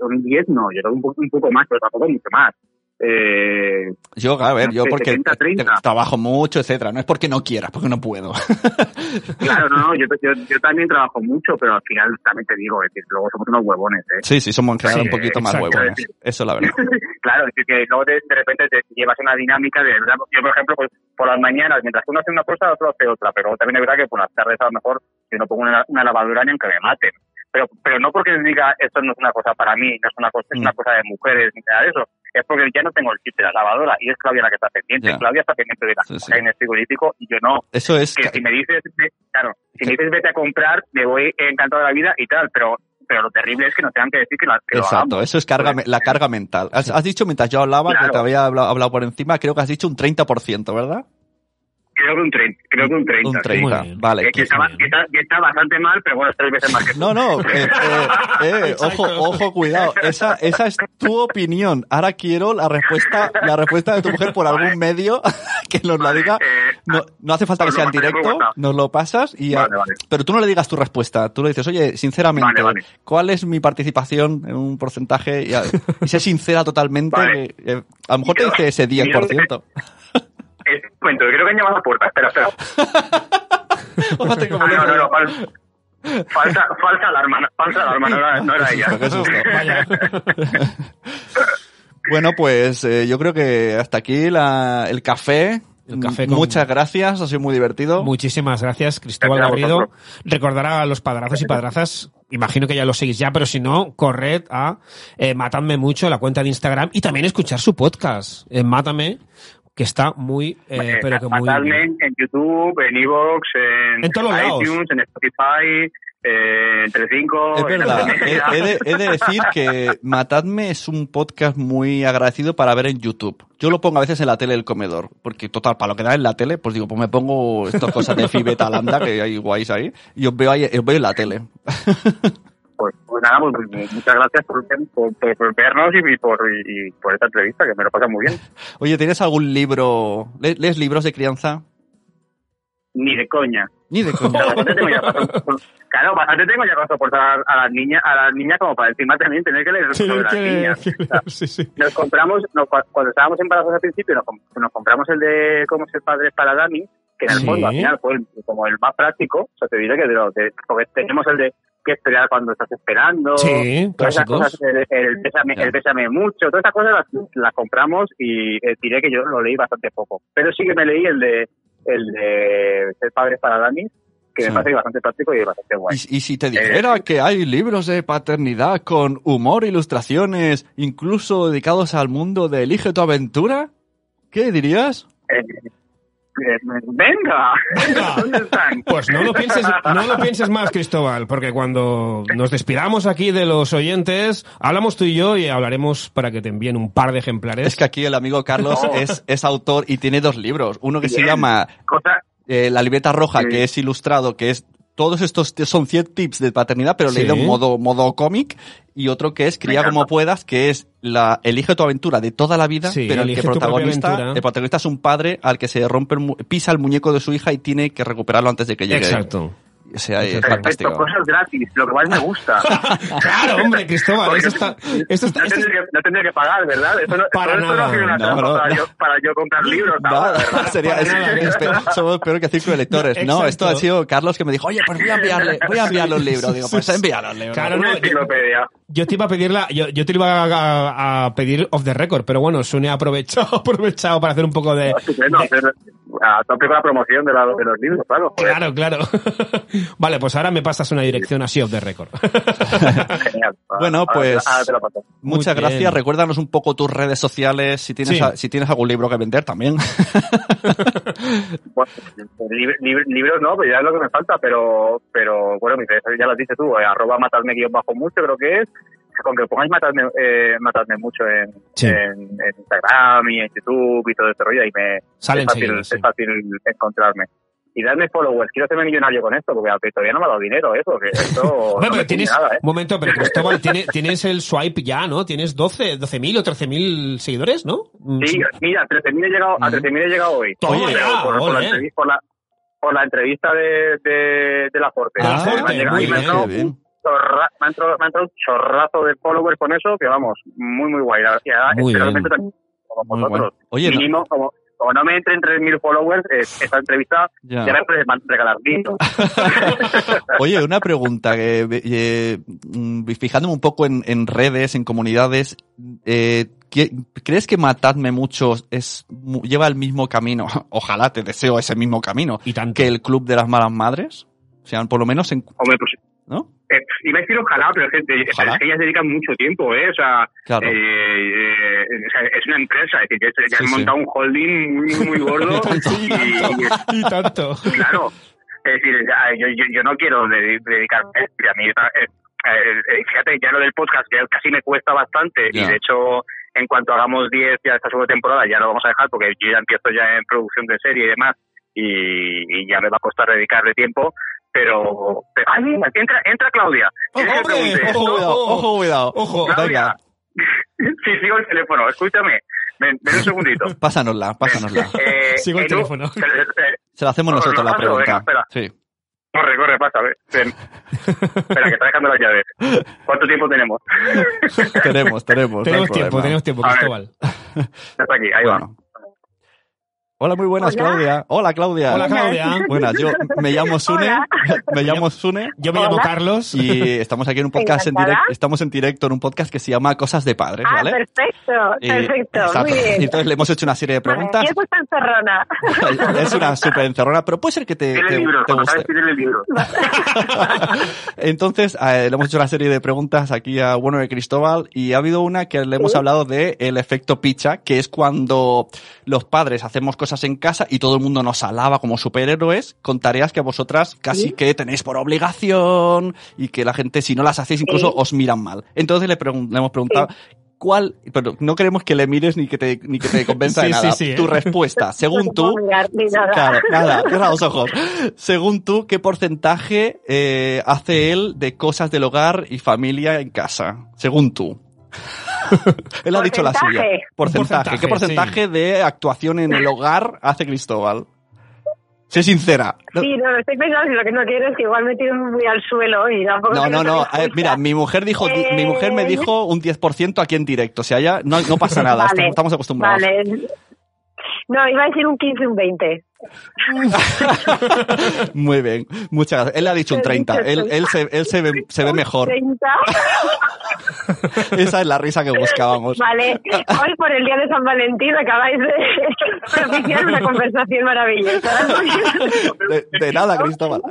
Un 10 no, yo creo un, po- un poco más, pero tampoco mucho más. Eh, Yo, a ver, yo porque 70, 30. trabajo mucho, etcétera. No es porque no quiera, porque no puedo. claro, no, yo, yo, yo también trabajo mucho, pero al final también te digo, es decir, luego somos unos huevones, ¿eh? Sí, sí, somos Sí, un poquito más huevones. Eso es la verdad. claro, es decir, que luego de, de repente te llevas una dinámica de verdad. Yo, por ejemplo, pues por las mañanas, mientras uno hace una cosa, otro hace otra, pero también es verdad que por las tardes a lo mejor yo no pongo una, una lavadora ni aunque me maten. Pero, pero no porque diga esto no es una cosa para mí, no es una cosa, es Mm. una cosa de mujeres ni nada de eso. Es porque ya no tengo el chip de la lavadora y es Claudia la que está pendiente. Claudia está pendiente de la Sí, sí. en el frigorífico y yo no. Eso es. Que si me dices, claro, si me dices vete a comprar, me voy encantado de la vida y tal, pero pero lo terrible es que nos tengan que decir que, la, que lo Exacto, eso es carga, la carga mental. Has, has dicho mientras yo hablaba, que te había hablado, hablado por encima, creo que has dicho un 30%, ¿verdad? Creo que un 30, creo que un 30. Un sí. 30, Muy bien. vale. Que, que está, que está- que está bastante mal, pero bueno, es tres veces más que. No, no, eh, eh, eh, ojo, ojo, cuidado. Esa, esa es tu opinión. Ahora quiero la respuesta, la respuesta de tu mujer por algún medio que nos la diga. Eh, No, no hace falta que sea en directo, nos lo pasas y ya- Vale, vale. pero tú no le digas tu respuesta, tú le dices, oye, sinceramente, Vale, vale. ¿cuál es mi participación en un porcentaje? Y, y sé sincera totalmente, Vale. eh, a lo mejor te dice ese 10%. Momento, creo que han llamado a la puerta. Espera, espera. Ah, no, no, no, fal- falsa, falsa alarma, no- falsa alarma, no era, no era ella. Qué susto. Vaya. Bueno, pues eh, yo creo que hasta aquí la, el café. El café con- Muchas gracias, ha sido muy divertido. Muchísimas gracias, Cristóbal Garrido. Recordar a los padrazos y padrazas, imagino que ya lo seguís ya, pero si no, corred a eh, Mátame Mucho, la cuenta de Instagram, y también escuchar su podcast, Mátame, que está muy, eh, Eh, pero que muy matadme bien. en YouTube, en Evox, en, En todos los lados. iTunes, en Spotify, eh, en Telecinco. Es verdad, la he, he de, he de decir que Matadme es un podcast muy agradecido para ver en YouTube. Yo lo pongo a veces en la tele del comedor, porque total, para lo que da en la tele, pues digo, pues me pongo estas cosas de Fibeta Lambda, que hay guays ahí, y os veo ahí, os veo en la tele. Pues, pues nada, pues, pues, muchas gracias por, por, por- por vernos y, y por, y, por esta entrevista, que me lo pasa muy bien. Oye, ¿tienes algún libro? ¿Le- ¿Lees libros de crianza? Ni de coña. Ni de coña. Claro, bastante tengo ya para, claro, bastante tengo ya para soportar a las niñas, a las niñas como para encima también tener que leer sobre las niñas. O sea, Sí, sí. nos compramos, nos- cuando estábamos embarazados al principio, nos, com- nos compramos el de cómo ser padre para Dani, que en el Sí. fondo al final fue el- como el más práctico. O sea, te diré que de lo de, porque tenemos el de qué esperar cuando estás esperando. Sí, todas esas clásicos. cosas, el, el bésame, Ya. el bésame mucho, todas esas cosas las, las compramos y eh, diré que yo lo leí bastante poco. Pero sí que me leí el de el de ser padre para Dani, que Sí. me parece bastante práctico y bastante guay. Y, y si te dijera que hay libros de paternidad con humor, ilustraciones, incluso dedicados al mundo de Elige tu aventura, ¿qué dirías? Eh, eh, venga, Venga. ¿dónde están? Pues no lo pienses, no lo pienses más, Cristóbal, porque cuando nos despidamos aquí de los oyentes, hablamos tú y yo y hablaremos para que te envíen un par de ejemplares. Es que aquí el amigo Carlos es, es autor y tiene dos libros. Uno que se llama Cosa, eh, La libreta roja, Sí. que es ilustrado, que es todos estos son 100 tips de paternidad, pero Sí. leído en modo, modo cómic, y otro que es Cría como puedas, que es la Elige tu aventura de toda la vida, Sí, pero el que protagonista, el protagonista es un padre al que se rompe el pisa el muñeco de su hija y tiene que recuperarlo antes de que llegue. Exacto. O sea, es perfecto, fantástico. cosas gratis, lo que más me gusta. Claro, hombre, Cristóbal, esto está, esto está, no, esto que, no tendré que pagar, ¿verdad? Eso no, Para esto no nada. una No, trampa no, para, no. Yo, para yo comprar libros. Nada, ¿verdad? sería, Para nada, es- somos peor que círculo de lectores. No, esto ha sido Carlos que me dijo, oye, pues voy a enviarle, voy a enviarle un libro. Digo, pues envíalo el libro. Claro, no, Una yo- enciclopedia. Yo te iba a pedir la, yo, yo te lo iba a, a- a pedir off the record, pero bueno, Sune ha aprovechado, aprovechado para hacer un poco de, hacer a tope con la promoción de, la- de los libros, claro. joder, Claro, claro. vale, pues ahora me pasas una dirección así off the record. Genial. Bueno, pues- ahora. Muchas Muy gracias. bien. Recuérdanos un poco tus redes sociales, si tienes, Sí. a- si tienes algún libro que vender también. Bueno, lib- lib- libros no, pues ya es lo que me falta, pero pero bueno, mis redes ya las dices tú, eh, arroba matadme guion bajo mucho creo que es, con que pongáis matadme, eh, matadme mucho en, Sí. en, en Instagram y en YouTube y todo este rollo, y me Sale es, fácil, sí. es fácil encontrarme. Y dadme followers, quiero hacerme millonario con esto, porque todavía no me ha dado dinero eso, que esto no pero tienes, nada, ¿eh? un momento, pero Cristóbal, tiene- tienes el swipe ya, ¿no? Tienes 12, 12.000 o 13.000 seguidores, ¿no? Mm, Sí, mira, a 13.000 he llegado, a Ujú. 13.000 he llegado hoy. Ya, por, por la por, la, por la entrevista de, de, de la Forte. Me han llegado- me ha bien. Chorra- me ha entrado, me ha entrado un chorrazo de followers con eso, que vamos, muy, muy guay. Muy que también como Muy vosotros. Oye, no- Mínimo, como, como no me entren 3.000 followers, eh, esta entrevista Ya. ya me puedes man- regalar vino. Oye, una pregunta que eh, mm, fijándome un poco en, en redes, en comunidades, eh, ¿qué- ¿crees que Matadme Mucho es mu- lleva el mismo camino? Ojalá te deseo ese mismo camino Y tanto. que el Club de las Malas Madres. O sea, por lo menos en, Hombre, pues ¿no? Eh, iba a decir ojalá, pero es que, es Ojalá. que ellas dedican mucho tiempo, ¿eh? O sea, Claro. eh, eh, o sea, es una empresa, es decir, que ya Sí, han sí. montado un holding muy, muy, muy gordo. Sí, tanto. Y tanto. Claro. Es decir, yo, yo, yo no quiero dedi- dedicarme a mí, eh, eh, fíjate, ya lo del podcast, que casi me cuesta bastante. Y de hecho, en cuanto hagamos 10 ya esta segunda temporada, ya lo vamos a dejar porque yo ya empiezo ya en producción de serie y demás. Y, y ya me va a costar dedicarle tiempo. Pero, pero ¡ay, mira, entra, entra Claudia! ¿Quieres que hombre! pregunte? Ojo, cuidado, ojo, cuidado. Ojo. Claudia. Sí, sigo el teléfono, escúchame. Ven, ven un segundito. pásanosla, pásanosla. Eh, Sigo el teléfono. eh, eh, Se la hacemos no, nosotros no, la pregunta. venga, espera. Sí. Corre, corre, pasa, ven. ven. Espera, que está dejando las llaves. ¿Cuánto tiempo tenemos? Tenemos, tenemos. no Tenemos tiempo, problema. tenemos tiempo. Cristóbal. Está aquí, ahí va. Hola, muy buenas, Hola. Claudia. Hola, Claudia. Hola, Claudia. Buenas, yo me llamo Sune. Hola. Me llamo Sune. Yo me llamo. Carlos. Y estamos aquí en un podcast en directo. Estamos en directo en un podcast que se llama Cosas de Padres, Ah, ¿vale? perfecto, Y- perfecto, exacto. muy bien. Y entonces le hemos hecho una serie de preguntas. Vale, y eso está encerrona. es una súper encerrona, pero puede ser que te, el libro, te guste. el libro. Entonces, eh, le hemos hecho una serie de preguntas aquí a Bueno de Cristóbal y ha habido una que le hemos Sí. hablado de el efecto picha, que es cuando los padres hacemos cosas en casa y todo el mundo nos alaba como superhéroes con tareas que vosotras casi Sí. que tenéis por obligación y que la gente si no las hacéis incluso Sí. os miran mal. Entonces le, pregun- le hemos preguntado cuál, pero no queremos que le mires ni que te, ni que te convenza de nada. sí, ¿eh? Tu respuesta, según No tú, puedo mirar ni nada. Claro, nada, cierra los ojos. Según tú, ¿qué porcentaje eh, hace él de cosas del hogar y familia en casa? Según tú. él ha dicho la suya. Porcentaje. Porcentaje. ¿Qué porcentaje, de actuación en el hogar hace Cristóbal? Sé sincera. No, Sí, no, estoy pensando si lo que no quiero es que igual me tiro muy al suelo y tampoco... no, no. no. mira, mi mujer dijo, Eh, mi mujer me dijo un 10% aquí en directo. O sea, ya no, no pasa nada. Vale, Estamos acostumbrados. Vale. No, iba a decir un 15, un 20. Muy bien. Muchas gracias. Él ha dicho un He 30. dicho Él, él, se, él se, ve, se ve mejor. 30. Esa es la risa que buscábamos. Vale, hoy por el día de San Valentín acabáis de propiciar una conversación maravillosa. De, de nada, Cristóbal.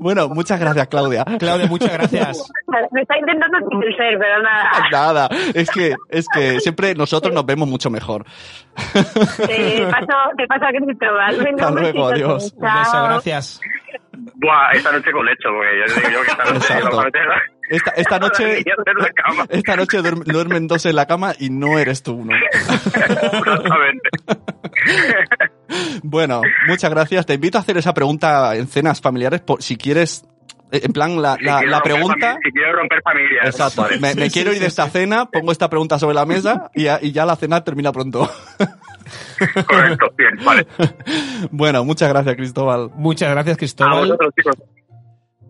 Bueno, muchas gracias, Claudia. Claudia, muchas gracias. Me está intentando convencer, pero nada. Nada, es que, es que siempre nosotros nos vemos mucho mejor. Te paso, te paso a Cristóbal. Hasta luego, adiós. Un beso, gracias. Buah, esta noche con lecho, porque yo digo yo que esta noche Esta, esta noche, esta noche duerm- duermen dos en la cama y no eres tú uno. Exactamente. Bueno, muchas gracias. Te invito a hacer esa pregunta en cenas familiares por, si quieres, eh, en plan, la, Si la, la pregunta. Si quiero romper familias. Exacto. Vale. Me, me Sí, quiero sí, ir de sí, esta sí. cena, pongo esta pregunta sobre la mesa y y ya la cena termina pronto. Correcto, bien, vale. Bueno, muchas gracias, Cristóbal. Muchas gracias, A Cristóbal. vosotros, chicos.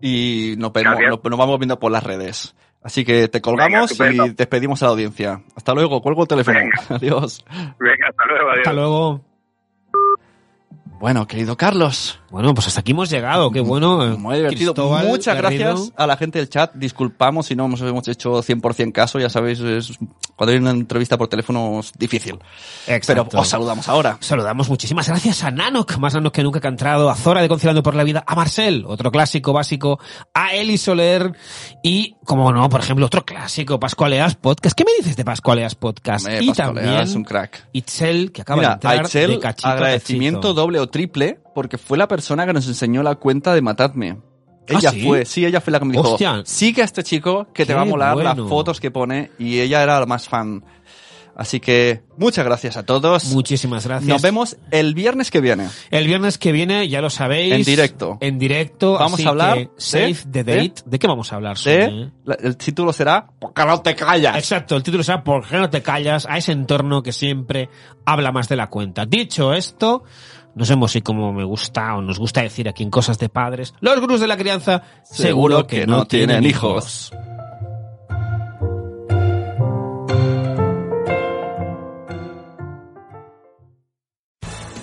y nos, vemos- nos- nos vamos viendo por las redes. Así que te colgamos Venga, y despedimos a la audiencia. Hasta luego, cuelgo el teléfono. Venga. Adiós. Venga, hasta luego, adiós. Hasta luego. Bueno, querido Carlos, Bueno, pues hasta aquí hemos llegado. Qué bueno. eh, muy divertido. Cristóbal Muchas Garrido. gracias a la gente del chat. Disculpamos si no hemos, hemos hecho 100% caso. Ya sabéis, es- cuando hay una entrevista por teléfono es difícil. Pero Exacto. os saludamos ahora. Saludamos muchísimas gracias a Nanok, más Nanok que nunca que ha entrado, a Zora de Conciliando por la Vida, a Marcel, otro clásico básico, a Eli Soler y, como no, por ejemplo, otro clásico, Pascualeas Podcast. ¿Qué me dices de Pascualeas Podcast? Hombre, y Pascualea también es un crack. Itzel, que acaba Mira, de entrar a Itzel, de cachito agradecimiento cachito. doble o triple, porque fue la persona que nos enseñó la cuenta de Matadme. Ella ¿Ah, sí? fue, sí, ella fue la que me dijo, Hostia. sigue a este chico que te Qué va a molar bueno. las fotos que pone, y ella era la más fan. Así que, muchas gracias a todos. Muchísimas gracias. Nos vemos el viernes que viene. El viernes que viene, ya lo sabéis. En directo. En directo. Vamos así a hablar que de- Save the date. ¿De qué vamos a hablar? De, la- el título será, ¿por qué no te callas? Exacto, el título será ¿Por qué no te callas? A ese entorno que siempre habla más de la cuenta. Dicho esto, nos vemos y como me gusta o nos gusta decir aquí en Cosas de Padres, los gurús de la crianza Seguro que no tienen hijos.